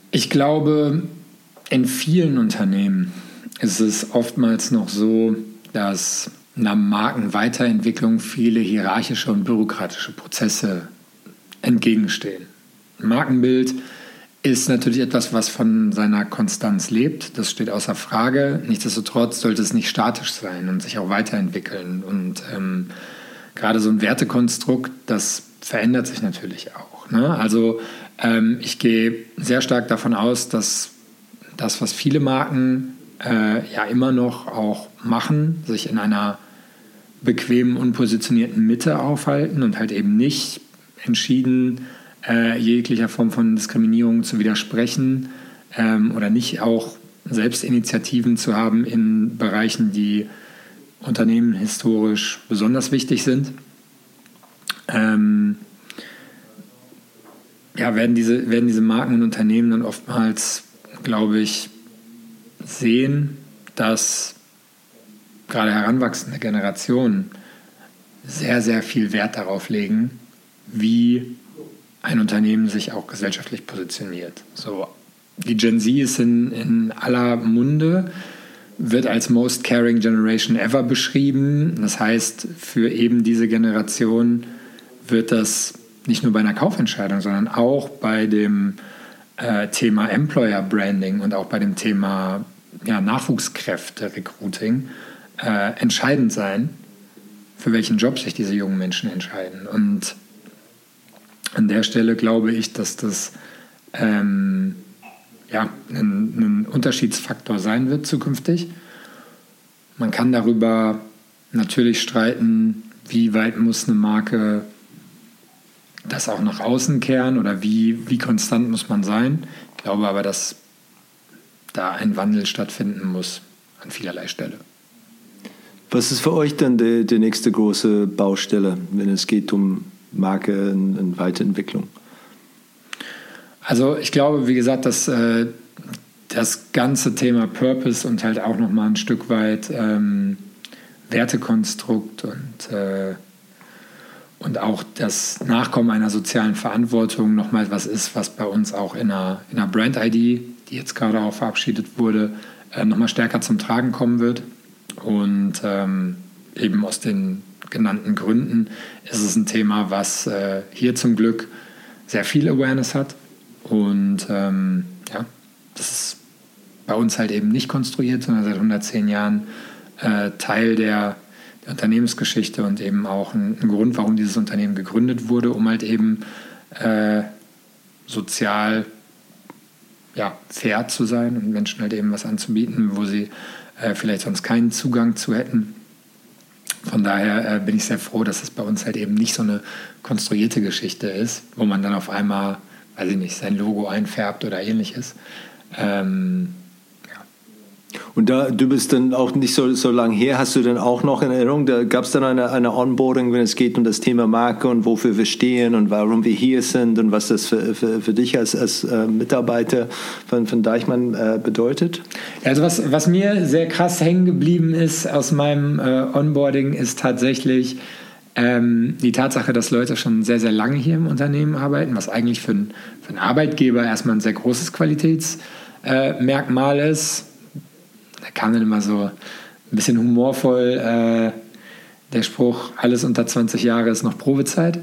Ich glaube, in vielen Unternehmen ist es oftmals noch so, dass einer Markenweiterentwicklung viele hierarchische und bürokratische Prozesse entgegenstehen. Markenbild ist natürlich etwas, was von seiner Konstanz lebt. Das steht außer Frage. Nichtsdestotrotz sollte es nicht statisch sein und sich auch weiterentwickeln. Und ähm, gerade so ein Wertekonstrukt, das verändert sich natürlich auch. Ne? Also ähm, ich gehe sehr stark davon aus, dass das, was viele Marken äh, ja immer noch auch machen, sich in einer bequemen und positionierten Mitte aufhalten und halt eben nicht entschieden äh, jeglicher Form von Diskriminierung zu widersprechen ähm, oder nicht auch Selbstinitiativen zu haben in Bereichen, die Unternehmen historisch besonders wichtig sind. Ähm, ja, werden diese, werden diese Marken und Unternehmen dann oftmals, glaube ich, sehen, dass gerade heranwachsende Generationen sehr, sehr viel Wert darauf legen, wie ein Unternehmen sich auch gesellschaftlich positioniert. So, die Gen Z ist in, in aller Munde, wird als Most Caring Generation Ever beschrieben. Das heißt, für eben diese Generation wird das nicht nur bei einer Kaufentscheidung, sondern auch bei dem äh, Thema Employer Branding und auch bei dem Thema ja, Nachwuchskräfte-Recruiting äh, entscheidend sein, für welchen Job sich diese jungen Menschen entscheiden. Und an der Stelle glaube ich, dass das ähm, ja, ein, ein Unterschiedsfaktor sein wird zukünftig. Man kann darüber natürlich streiten, wie weit muss eine Marke das auch nach außen kehren oder wie, wie konstant muss man sein. Ich glaube aber, dass da ein Wandel stattfinden muss an vielerlei Stelle. Was ist für euch dann die, die nächste große Baustelle, wenn es geht um Marke und, und Weiterentwicklung? Also ich glaube, wie gesagt, dass äh, das ganze Thema Purpose und halt auch nochmal ein Stück weit ähm, Wertekonstrukt und, äh, und auch das Nachkommen einer sozialen Verantwortung nochmal was ist, was bei uns auch in einer, in einer Brand-ID, die jetzt gerade auch verabschiedet wurde, äh, nochmal stärker zum Tragen kommen wird. Und ähm, eben aus den genannten Gründen ist es ein Thema, was äh, hier zum Glück sehr viel Awareness hat. Und ähm, ja, das ist bei uns halt eben nicht konstruiert, sondern seit 110 Jahren äh, Teil der, der, Unternehmensgeschichte und eben auch ein, ein, Grund, warum dieses Unternehmen gegründet wurde, um halt eben äh, sozial ja, fair zu sein und Menschen halt eben was anzubieten, wo sie äh, vielleicht sonst keinen Zugang zu hätten. Von daher äh, bin ich sehr froh, dass es bei uns halt eben nicht so eine konstruierte Geschichte ist, wo man dann auf einmal weiß ich nicht, sein Logo einfärbt oder ähnliches. Ähm, und da, du bist dann auch nicht so, so lange her, hast du dann auch noch in Erinnerung, da gab es dann eine, eine Onboarding, wenn es geht um das Thema Marke und wofür wir stehen und warum wir hier sind und was das für, für, für dich als, als äh, Mitarbeiter von, von Deichmann äh, bedeutet? Also was, was mir sehr krass hängen geblieben ist aus meinem äh, Onboarding, ist tatsächlich ähm, die Tatsache, dass Leute schon sehr, sehr lange hier im Unternehmen arbeiten, was eigentlich für, ein, für einen Arbeitgeber erstmal ein sehr großes Qualitätsmerkmal ist kam dann immer so ein bisschen humorvoll äh, der Spruch, alles unter 20 Jahre ist noch Probezeit.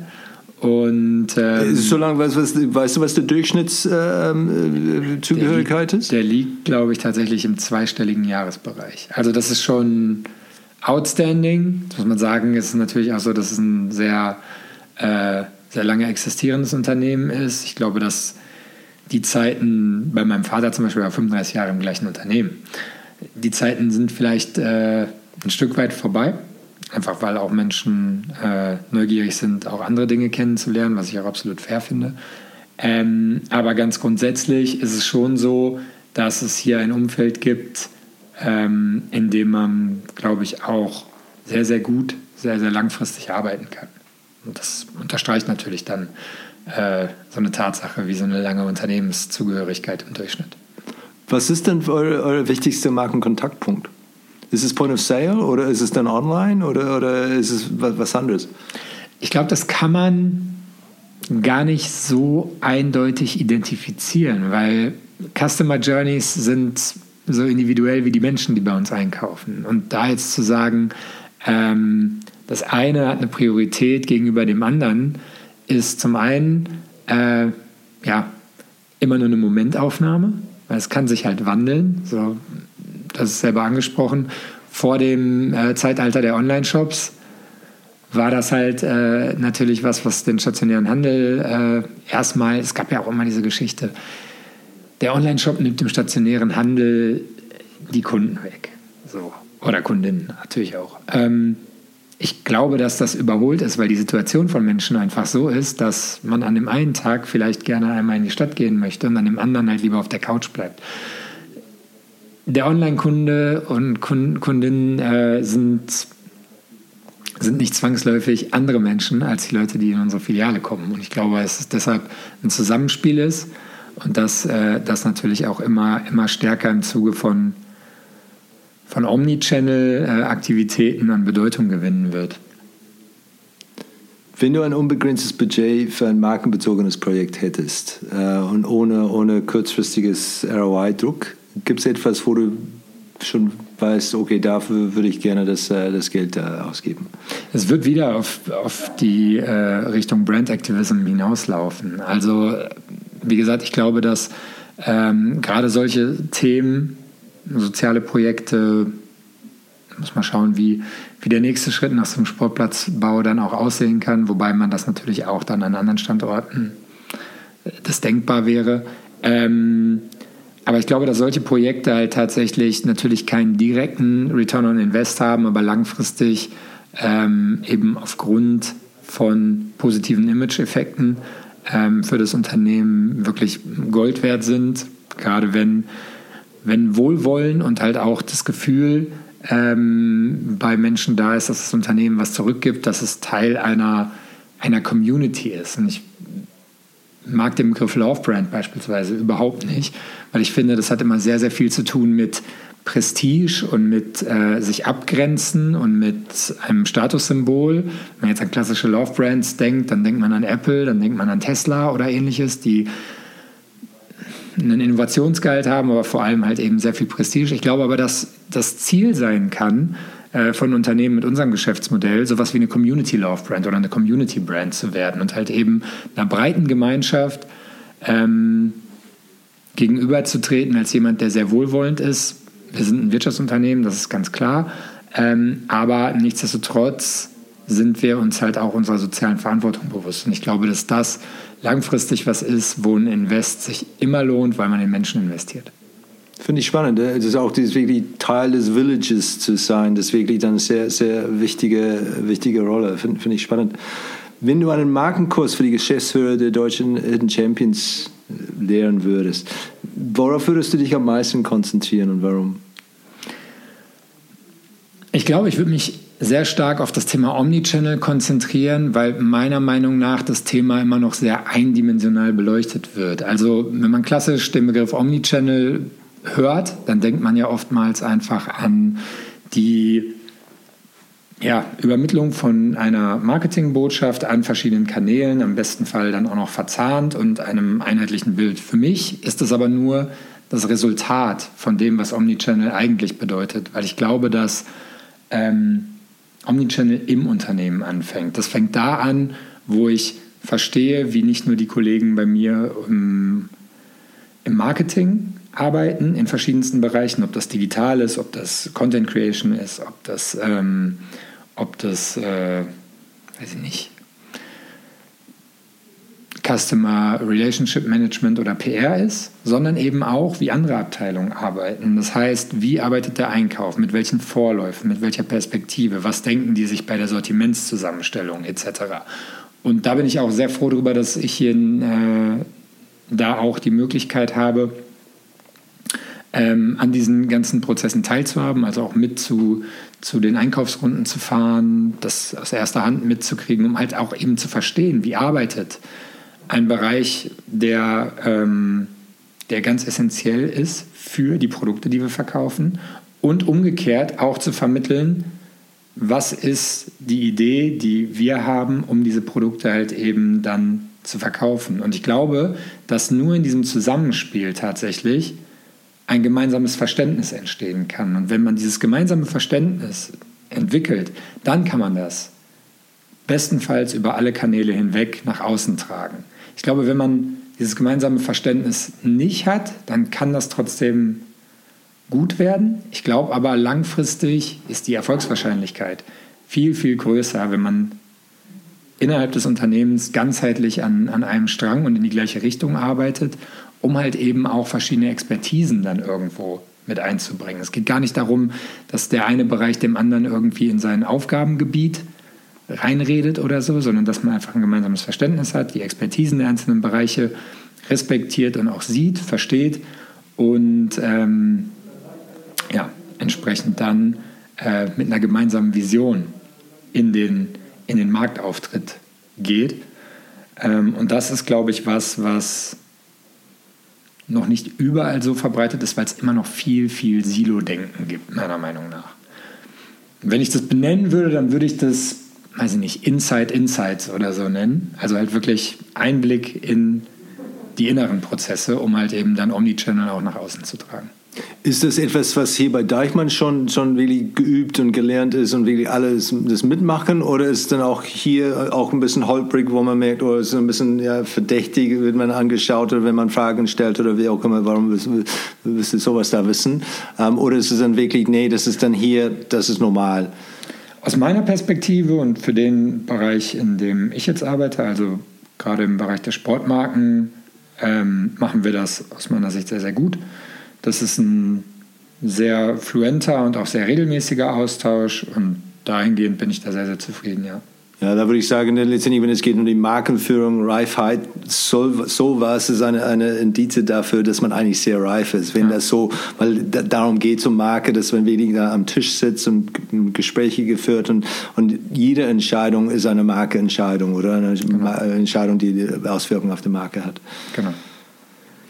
Und ähm, so lange, weißt, was, weißt du, was der Durchschnittszugehörigkeit ähm, äh, ist? Der liegt, glaube ich, tatsächlich im zweistelligen Jahresbereich. Also das ist schon outstanding. Das muss man sagen, ist natürlich auch so, dass es ein sehr, äh, sehr lange existierendes Unternehmen ist. Ich glaube, dass die Zeiten bei meinem Vater zum Beispiel war 35 Jahre im gleichen Unternehmen die Zeiten sind vielleicht äh, ein Stück weit vorbei. Einfach weil auch Menschen äh, neugierig sind, auch andere Dinge kennenzulernen, was ich auch absolut fair finde. Ähm, aber ganz grundsätzlich ist es schon so, dass es hier ein Umfeld gibt, ähm, in dem man, glaube ich, auch sehr, sehr gut, sehr, sehr langfristig arbeiten kann. Und das unterstreicht natürlich dann äh, so eine Tatsache wie so eine lange Unternehmenszugehörigkeit im Durchschnitt. Was ist denn euer, euer wichtigster Markenkontaktpunkt? Ist es Point of Sale oder ist es dann online oder, oder ist es was, anderes? Ich glaube, das kann man gar nicht so eindeutig identifizieren, weil Customer Journeys sind so individuell wie die Menschen, die bei uns einkaufen. Und da jetzt zu sagen, ähm, das eine hat eine Priorität gegenüber dem anderen, ist zum einen äh, ja, immer nur eine Momentaufnahme weil es kann sich halt wandeln. So, das ist selber angesprochen. Vor dem äh, Zeitalter der Online-Shops war das halt äh, natürlich was, was den stationären Handel äh, erstmal, es gab ja auch immer diese Geschichte, der Online-Shop nimmt dem stationären Handel die Kunden weg. So. Oder Kundinnen natürlich auch. Ähm, ich glaube, dass das überholt ist, weil die Situation von Menschen einfach so ist, dass man an dem einen Tag vielleicht gerne einmal in die Stadt gehen möchte und an dem anderen halt lieber auf der Couch bleibt. Der Online-Kunde und Kundinnen äh, sind, sind nicht zwangsläufig andere Menschen als die Leute, die in unsere Filiale kommen. Und ich glaube, dass es deshalb ein Zusammenspiel ist und dass äh, das natürlich auch immer, immer stärker im Zuge von von Omnichannel-Aktivitäten an Bedeutung gewinnen wird. Wenn du ein unbegrenztes Budget für ein markenbezogenes Projekt hättest äh, und ohne, ohne kurzfristiges ROI-Druck, gibt es etwas, wo du schon weißt, okay, dafür würde ich gerne das, äh, das Geld äh, ausgeben? Es wird wieder auf, auf die äh, Richtung Brand Activism hinauslaufen. Also, wie gesagt, ich glaube, dass ähm, gerade solche Themen soziale Projekte. Muss man schauen, wie, wie der nächste Schritt nach so einem Sportplatzbau dann auch aussehen kann, wobei man das natürlich auch dann an anderen Standorten äh, das denkbar wäre. Ähm, aber ich glaube, dass solche Projekte halt tatsächlich natürlich keinen direkten Return on Invest haben, aber langfristig ähm, eben aufgrund von positiven Image-Effekten ähm, für das Unternehmen wirklich Gold wert sind. Gerade wenn wenn Wohlwollen und halt auch das Gefühl ähm, bei Menschen da ist, dass das Unternehmen was zurückgibt, dass es Teil einer, einer Community ist. Und ich mag den Begriff Love Brand beispielsweise überhaupt nicht, weil ich finde, das hat immer sehr, sehr viel zu tun mit Prestige und mit äh, sich abgrenzen und mit einem Statussymbol. Wenn man jetzt an klassische Love Brands denkt, dann denkt man an Apple, dann denkt man an Tesla oder ähnliches, die einen Innovationsgehalt haben, aber vor allem halt eben sehr viel Prestige. Ich glaube aber, dass das Ziel sein kann, äh, von Unternehmen mit unserem Geschäftsmodell sowas wie eine Community Love Brand oder eine Community Brand zu werden und halt eben einer breiten Gemeinschaft ähm, gegenüberzutreten als jemand, der sehr wohlwollend ist. Wir sind ein Wirtschaftsunternehmen, das ist ganz klar, ähm, aber nichtsdestotrotz sind wir uns halt auch unserer sozialen Verantwortung bewusst. Und ich glaube, dass das langfristig was ist, wo ein Invest sich immer lohnt, weil man in Menschen investiert. Finde ich spannend. Es ist auch dieses wirklich Teil des Villages zu sein, das ist wirklich dann eine sehr, sehr wichtige, wichtige Rolle. Finde find ich spannend. Wenn du einen Markenkurs für die Geschäftsführer der deutschen Hidden Champions äh, lehren würdest, worauf würdest du dich am meisten konzentrieren und warum? Ich glaube, ich würde mich sehr stark auf das Thema Omnichannel konzentrieren, weil meiner Meinung nach das Thema immer noch sehr eindimensional beleuchtet wird. Also wenn man klassisch den Begriff Omnichannel hört, dann denkt man ja oftmals einfach an die ja, Übermittlung von einer Marketingbotschaft an verschiedenen Kanälen, am besten Fall dann auch noch verzahnt und einem einheitlichen Bild. Für mich ist das aber nur das Resultat von dem, was Omnichannel eigentlich bedeutet, weil ich glaube, dass ähm, Omnichannel im Unternehmen anfängt. Das fängt da an, wo ich verstehe, wie nicht nur die Kollegen bei mir im, im Marketing arbeiten, in verschiedensten Bereichen, ob das digital ist, ob das Content Creation ist, ob das, ähm, ob das äh, weiß ich nicht, Customer Relationship Management oder PR ist, sondern eben auch, wie andere Abteilungen arbeiten. Das heißt, wie arbeitet der Einkauf, mit welchen Vorläufen, mit welcher Perspektive, was denken die sich bei der Sortimentszusammenstellung etc. Und da bin ich auch sehr froh darüber, dass ich hier äh, da auch die Möglichkeit habe, ähm, an diesen ganzen Prozessen teilzuhaben, also auch mit zu, zu den Einkaufsrunden zu fahren, das aus erster Hand mitzukriegen, um halt auch eben zu verstehen, wie arbeitet ein Bereich, der, ähm, der ganz essentiell ist für die Produkte, die wir verkaufen und umgekehrt auch zu vermitteln, was ist die Idee, die wir haben, um diese Produkte halt eben dann zu verkaufen. Und ich glaube, dass nur in diesem Zusammenspiel tatsächlich ein gemeinsames Verständnis entstehen kann. Und wenn man dieses gemeinsame Verständnis entwickelt, dann kann man das bestenfalls über alle Kanäle hinweg nach außen tragen. Ich glaube, wenn man dieses gemeinsame Verständnis nicht hat, dann kann das trotzdem gut werden. Ich glaube aber langfristig ist die Erfolgswahrscheinlichkeit viel, viel größer, wenn man innerhalb des Unternehmens ganzheitlich an, an einem Strang und in die gleiche Richtung arbeitet, um halt eben auch verschiedene Expertisen dann irgendwo mit einzubringen. Es geht gar nicht darum, dass der eine Bereich dem anderen irgendwie in sein Aufgabengebiet reinredet oder so, sondern dass man einfach ein gemeinsames Verständnis hat, die Expertisen der einzelnen Bereiche respektiert und auch sieht, versteht und ähm, ja, entsprechend dann äh, mit einer gemeinsamen Vision in den, in den Marktauftritt geht. Ähm, und das ist, glaube ich, was, was noch nicht überall so verbreitet ist, weil es immer noch viel, viel Silo-Denken gibt, meiner Meinung nach. Wenn ich das benennen würde, dann würde ich das weiß ich nicht, Inside Insights oder so nennen. Also halt wirklich Einblick in die inneren Prozesse, um halt eben dann Omnichannel auch nach außen zu tragen. Ist das etwas, was hier bei Deichmann schon, schon wirklich geübt und gelernt ist und wirklich alles das mitmachen? Oder ist es dann auch hier auch ein bisschen holprig, wo man merkt, oh, es ist ein bisschen ja, verdächtig, wird man angeschaut oder wenn man Fragen stellt oder wie auch immer, warum willst du sowas da wissen? Ähm, oder ist es dann wirklich, nee, das ist dann hier, das ist normal? Aus meiner Perspektive und für den Bereich, in dem ich jetzt arbeite, also gerade im Bereich der Sportmarken, ähm, machen wir das aus meiner Sicht sehr, sehr gut. Das ist ein sehr fluenter und auch sehr regelmäßiger Austausch und dahingehend bin ich da sehr, sehr zufrieden, ja. Ja, da würde ich sagen, letztendlich, wenn es geht um die Markenführung, Reifheit, so, sowas ist eine, eine Indiz dafür, dass man eigentlich sehr reif ist. Wenn ja. das so, weil da, darum geht es um Marke, dass man weniger am Tisch sitzt und Gespräche geführt und, und jede Entscheidung ist eine Markeentscheidung oder eine genau. Entscheidung, die Auswirkungen auf die Marke hat. Genau.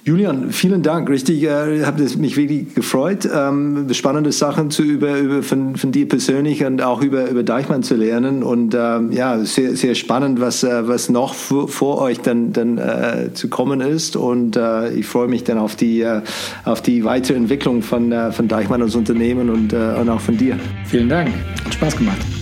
Julian, vielen Dank. Richtig, äh, habe mich wirklich gefreut, ähm, spannende Sachen zu über, über von, von dir persönlich und auch über, über Deichmann zu lernen. Und ähm, ja, sehr, sehr spannend, was, äh, was noch vor, vor euch dann, dann äh, zu kommen ist. Und äh, ich freue mich dann auf die, äh, auf die Weiterentwicklung von, äh, von Deichmann als Unternehmen und, äh, und auch von dir. Vielen Dank. Hat Spaß gemacht.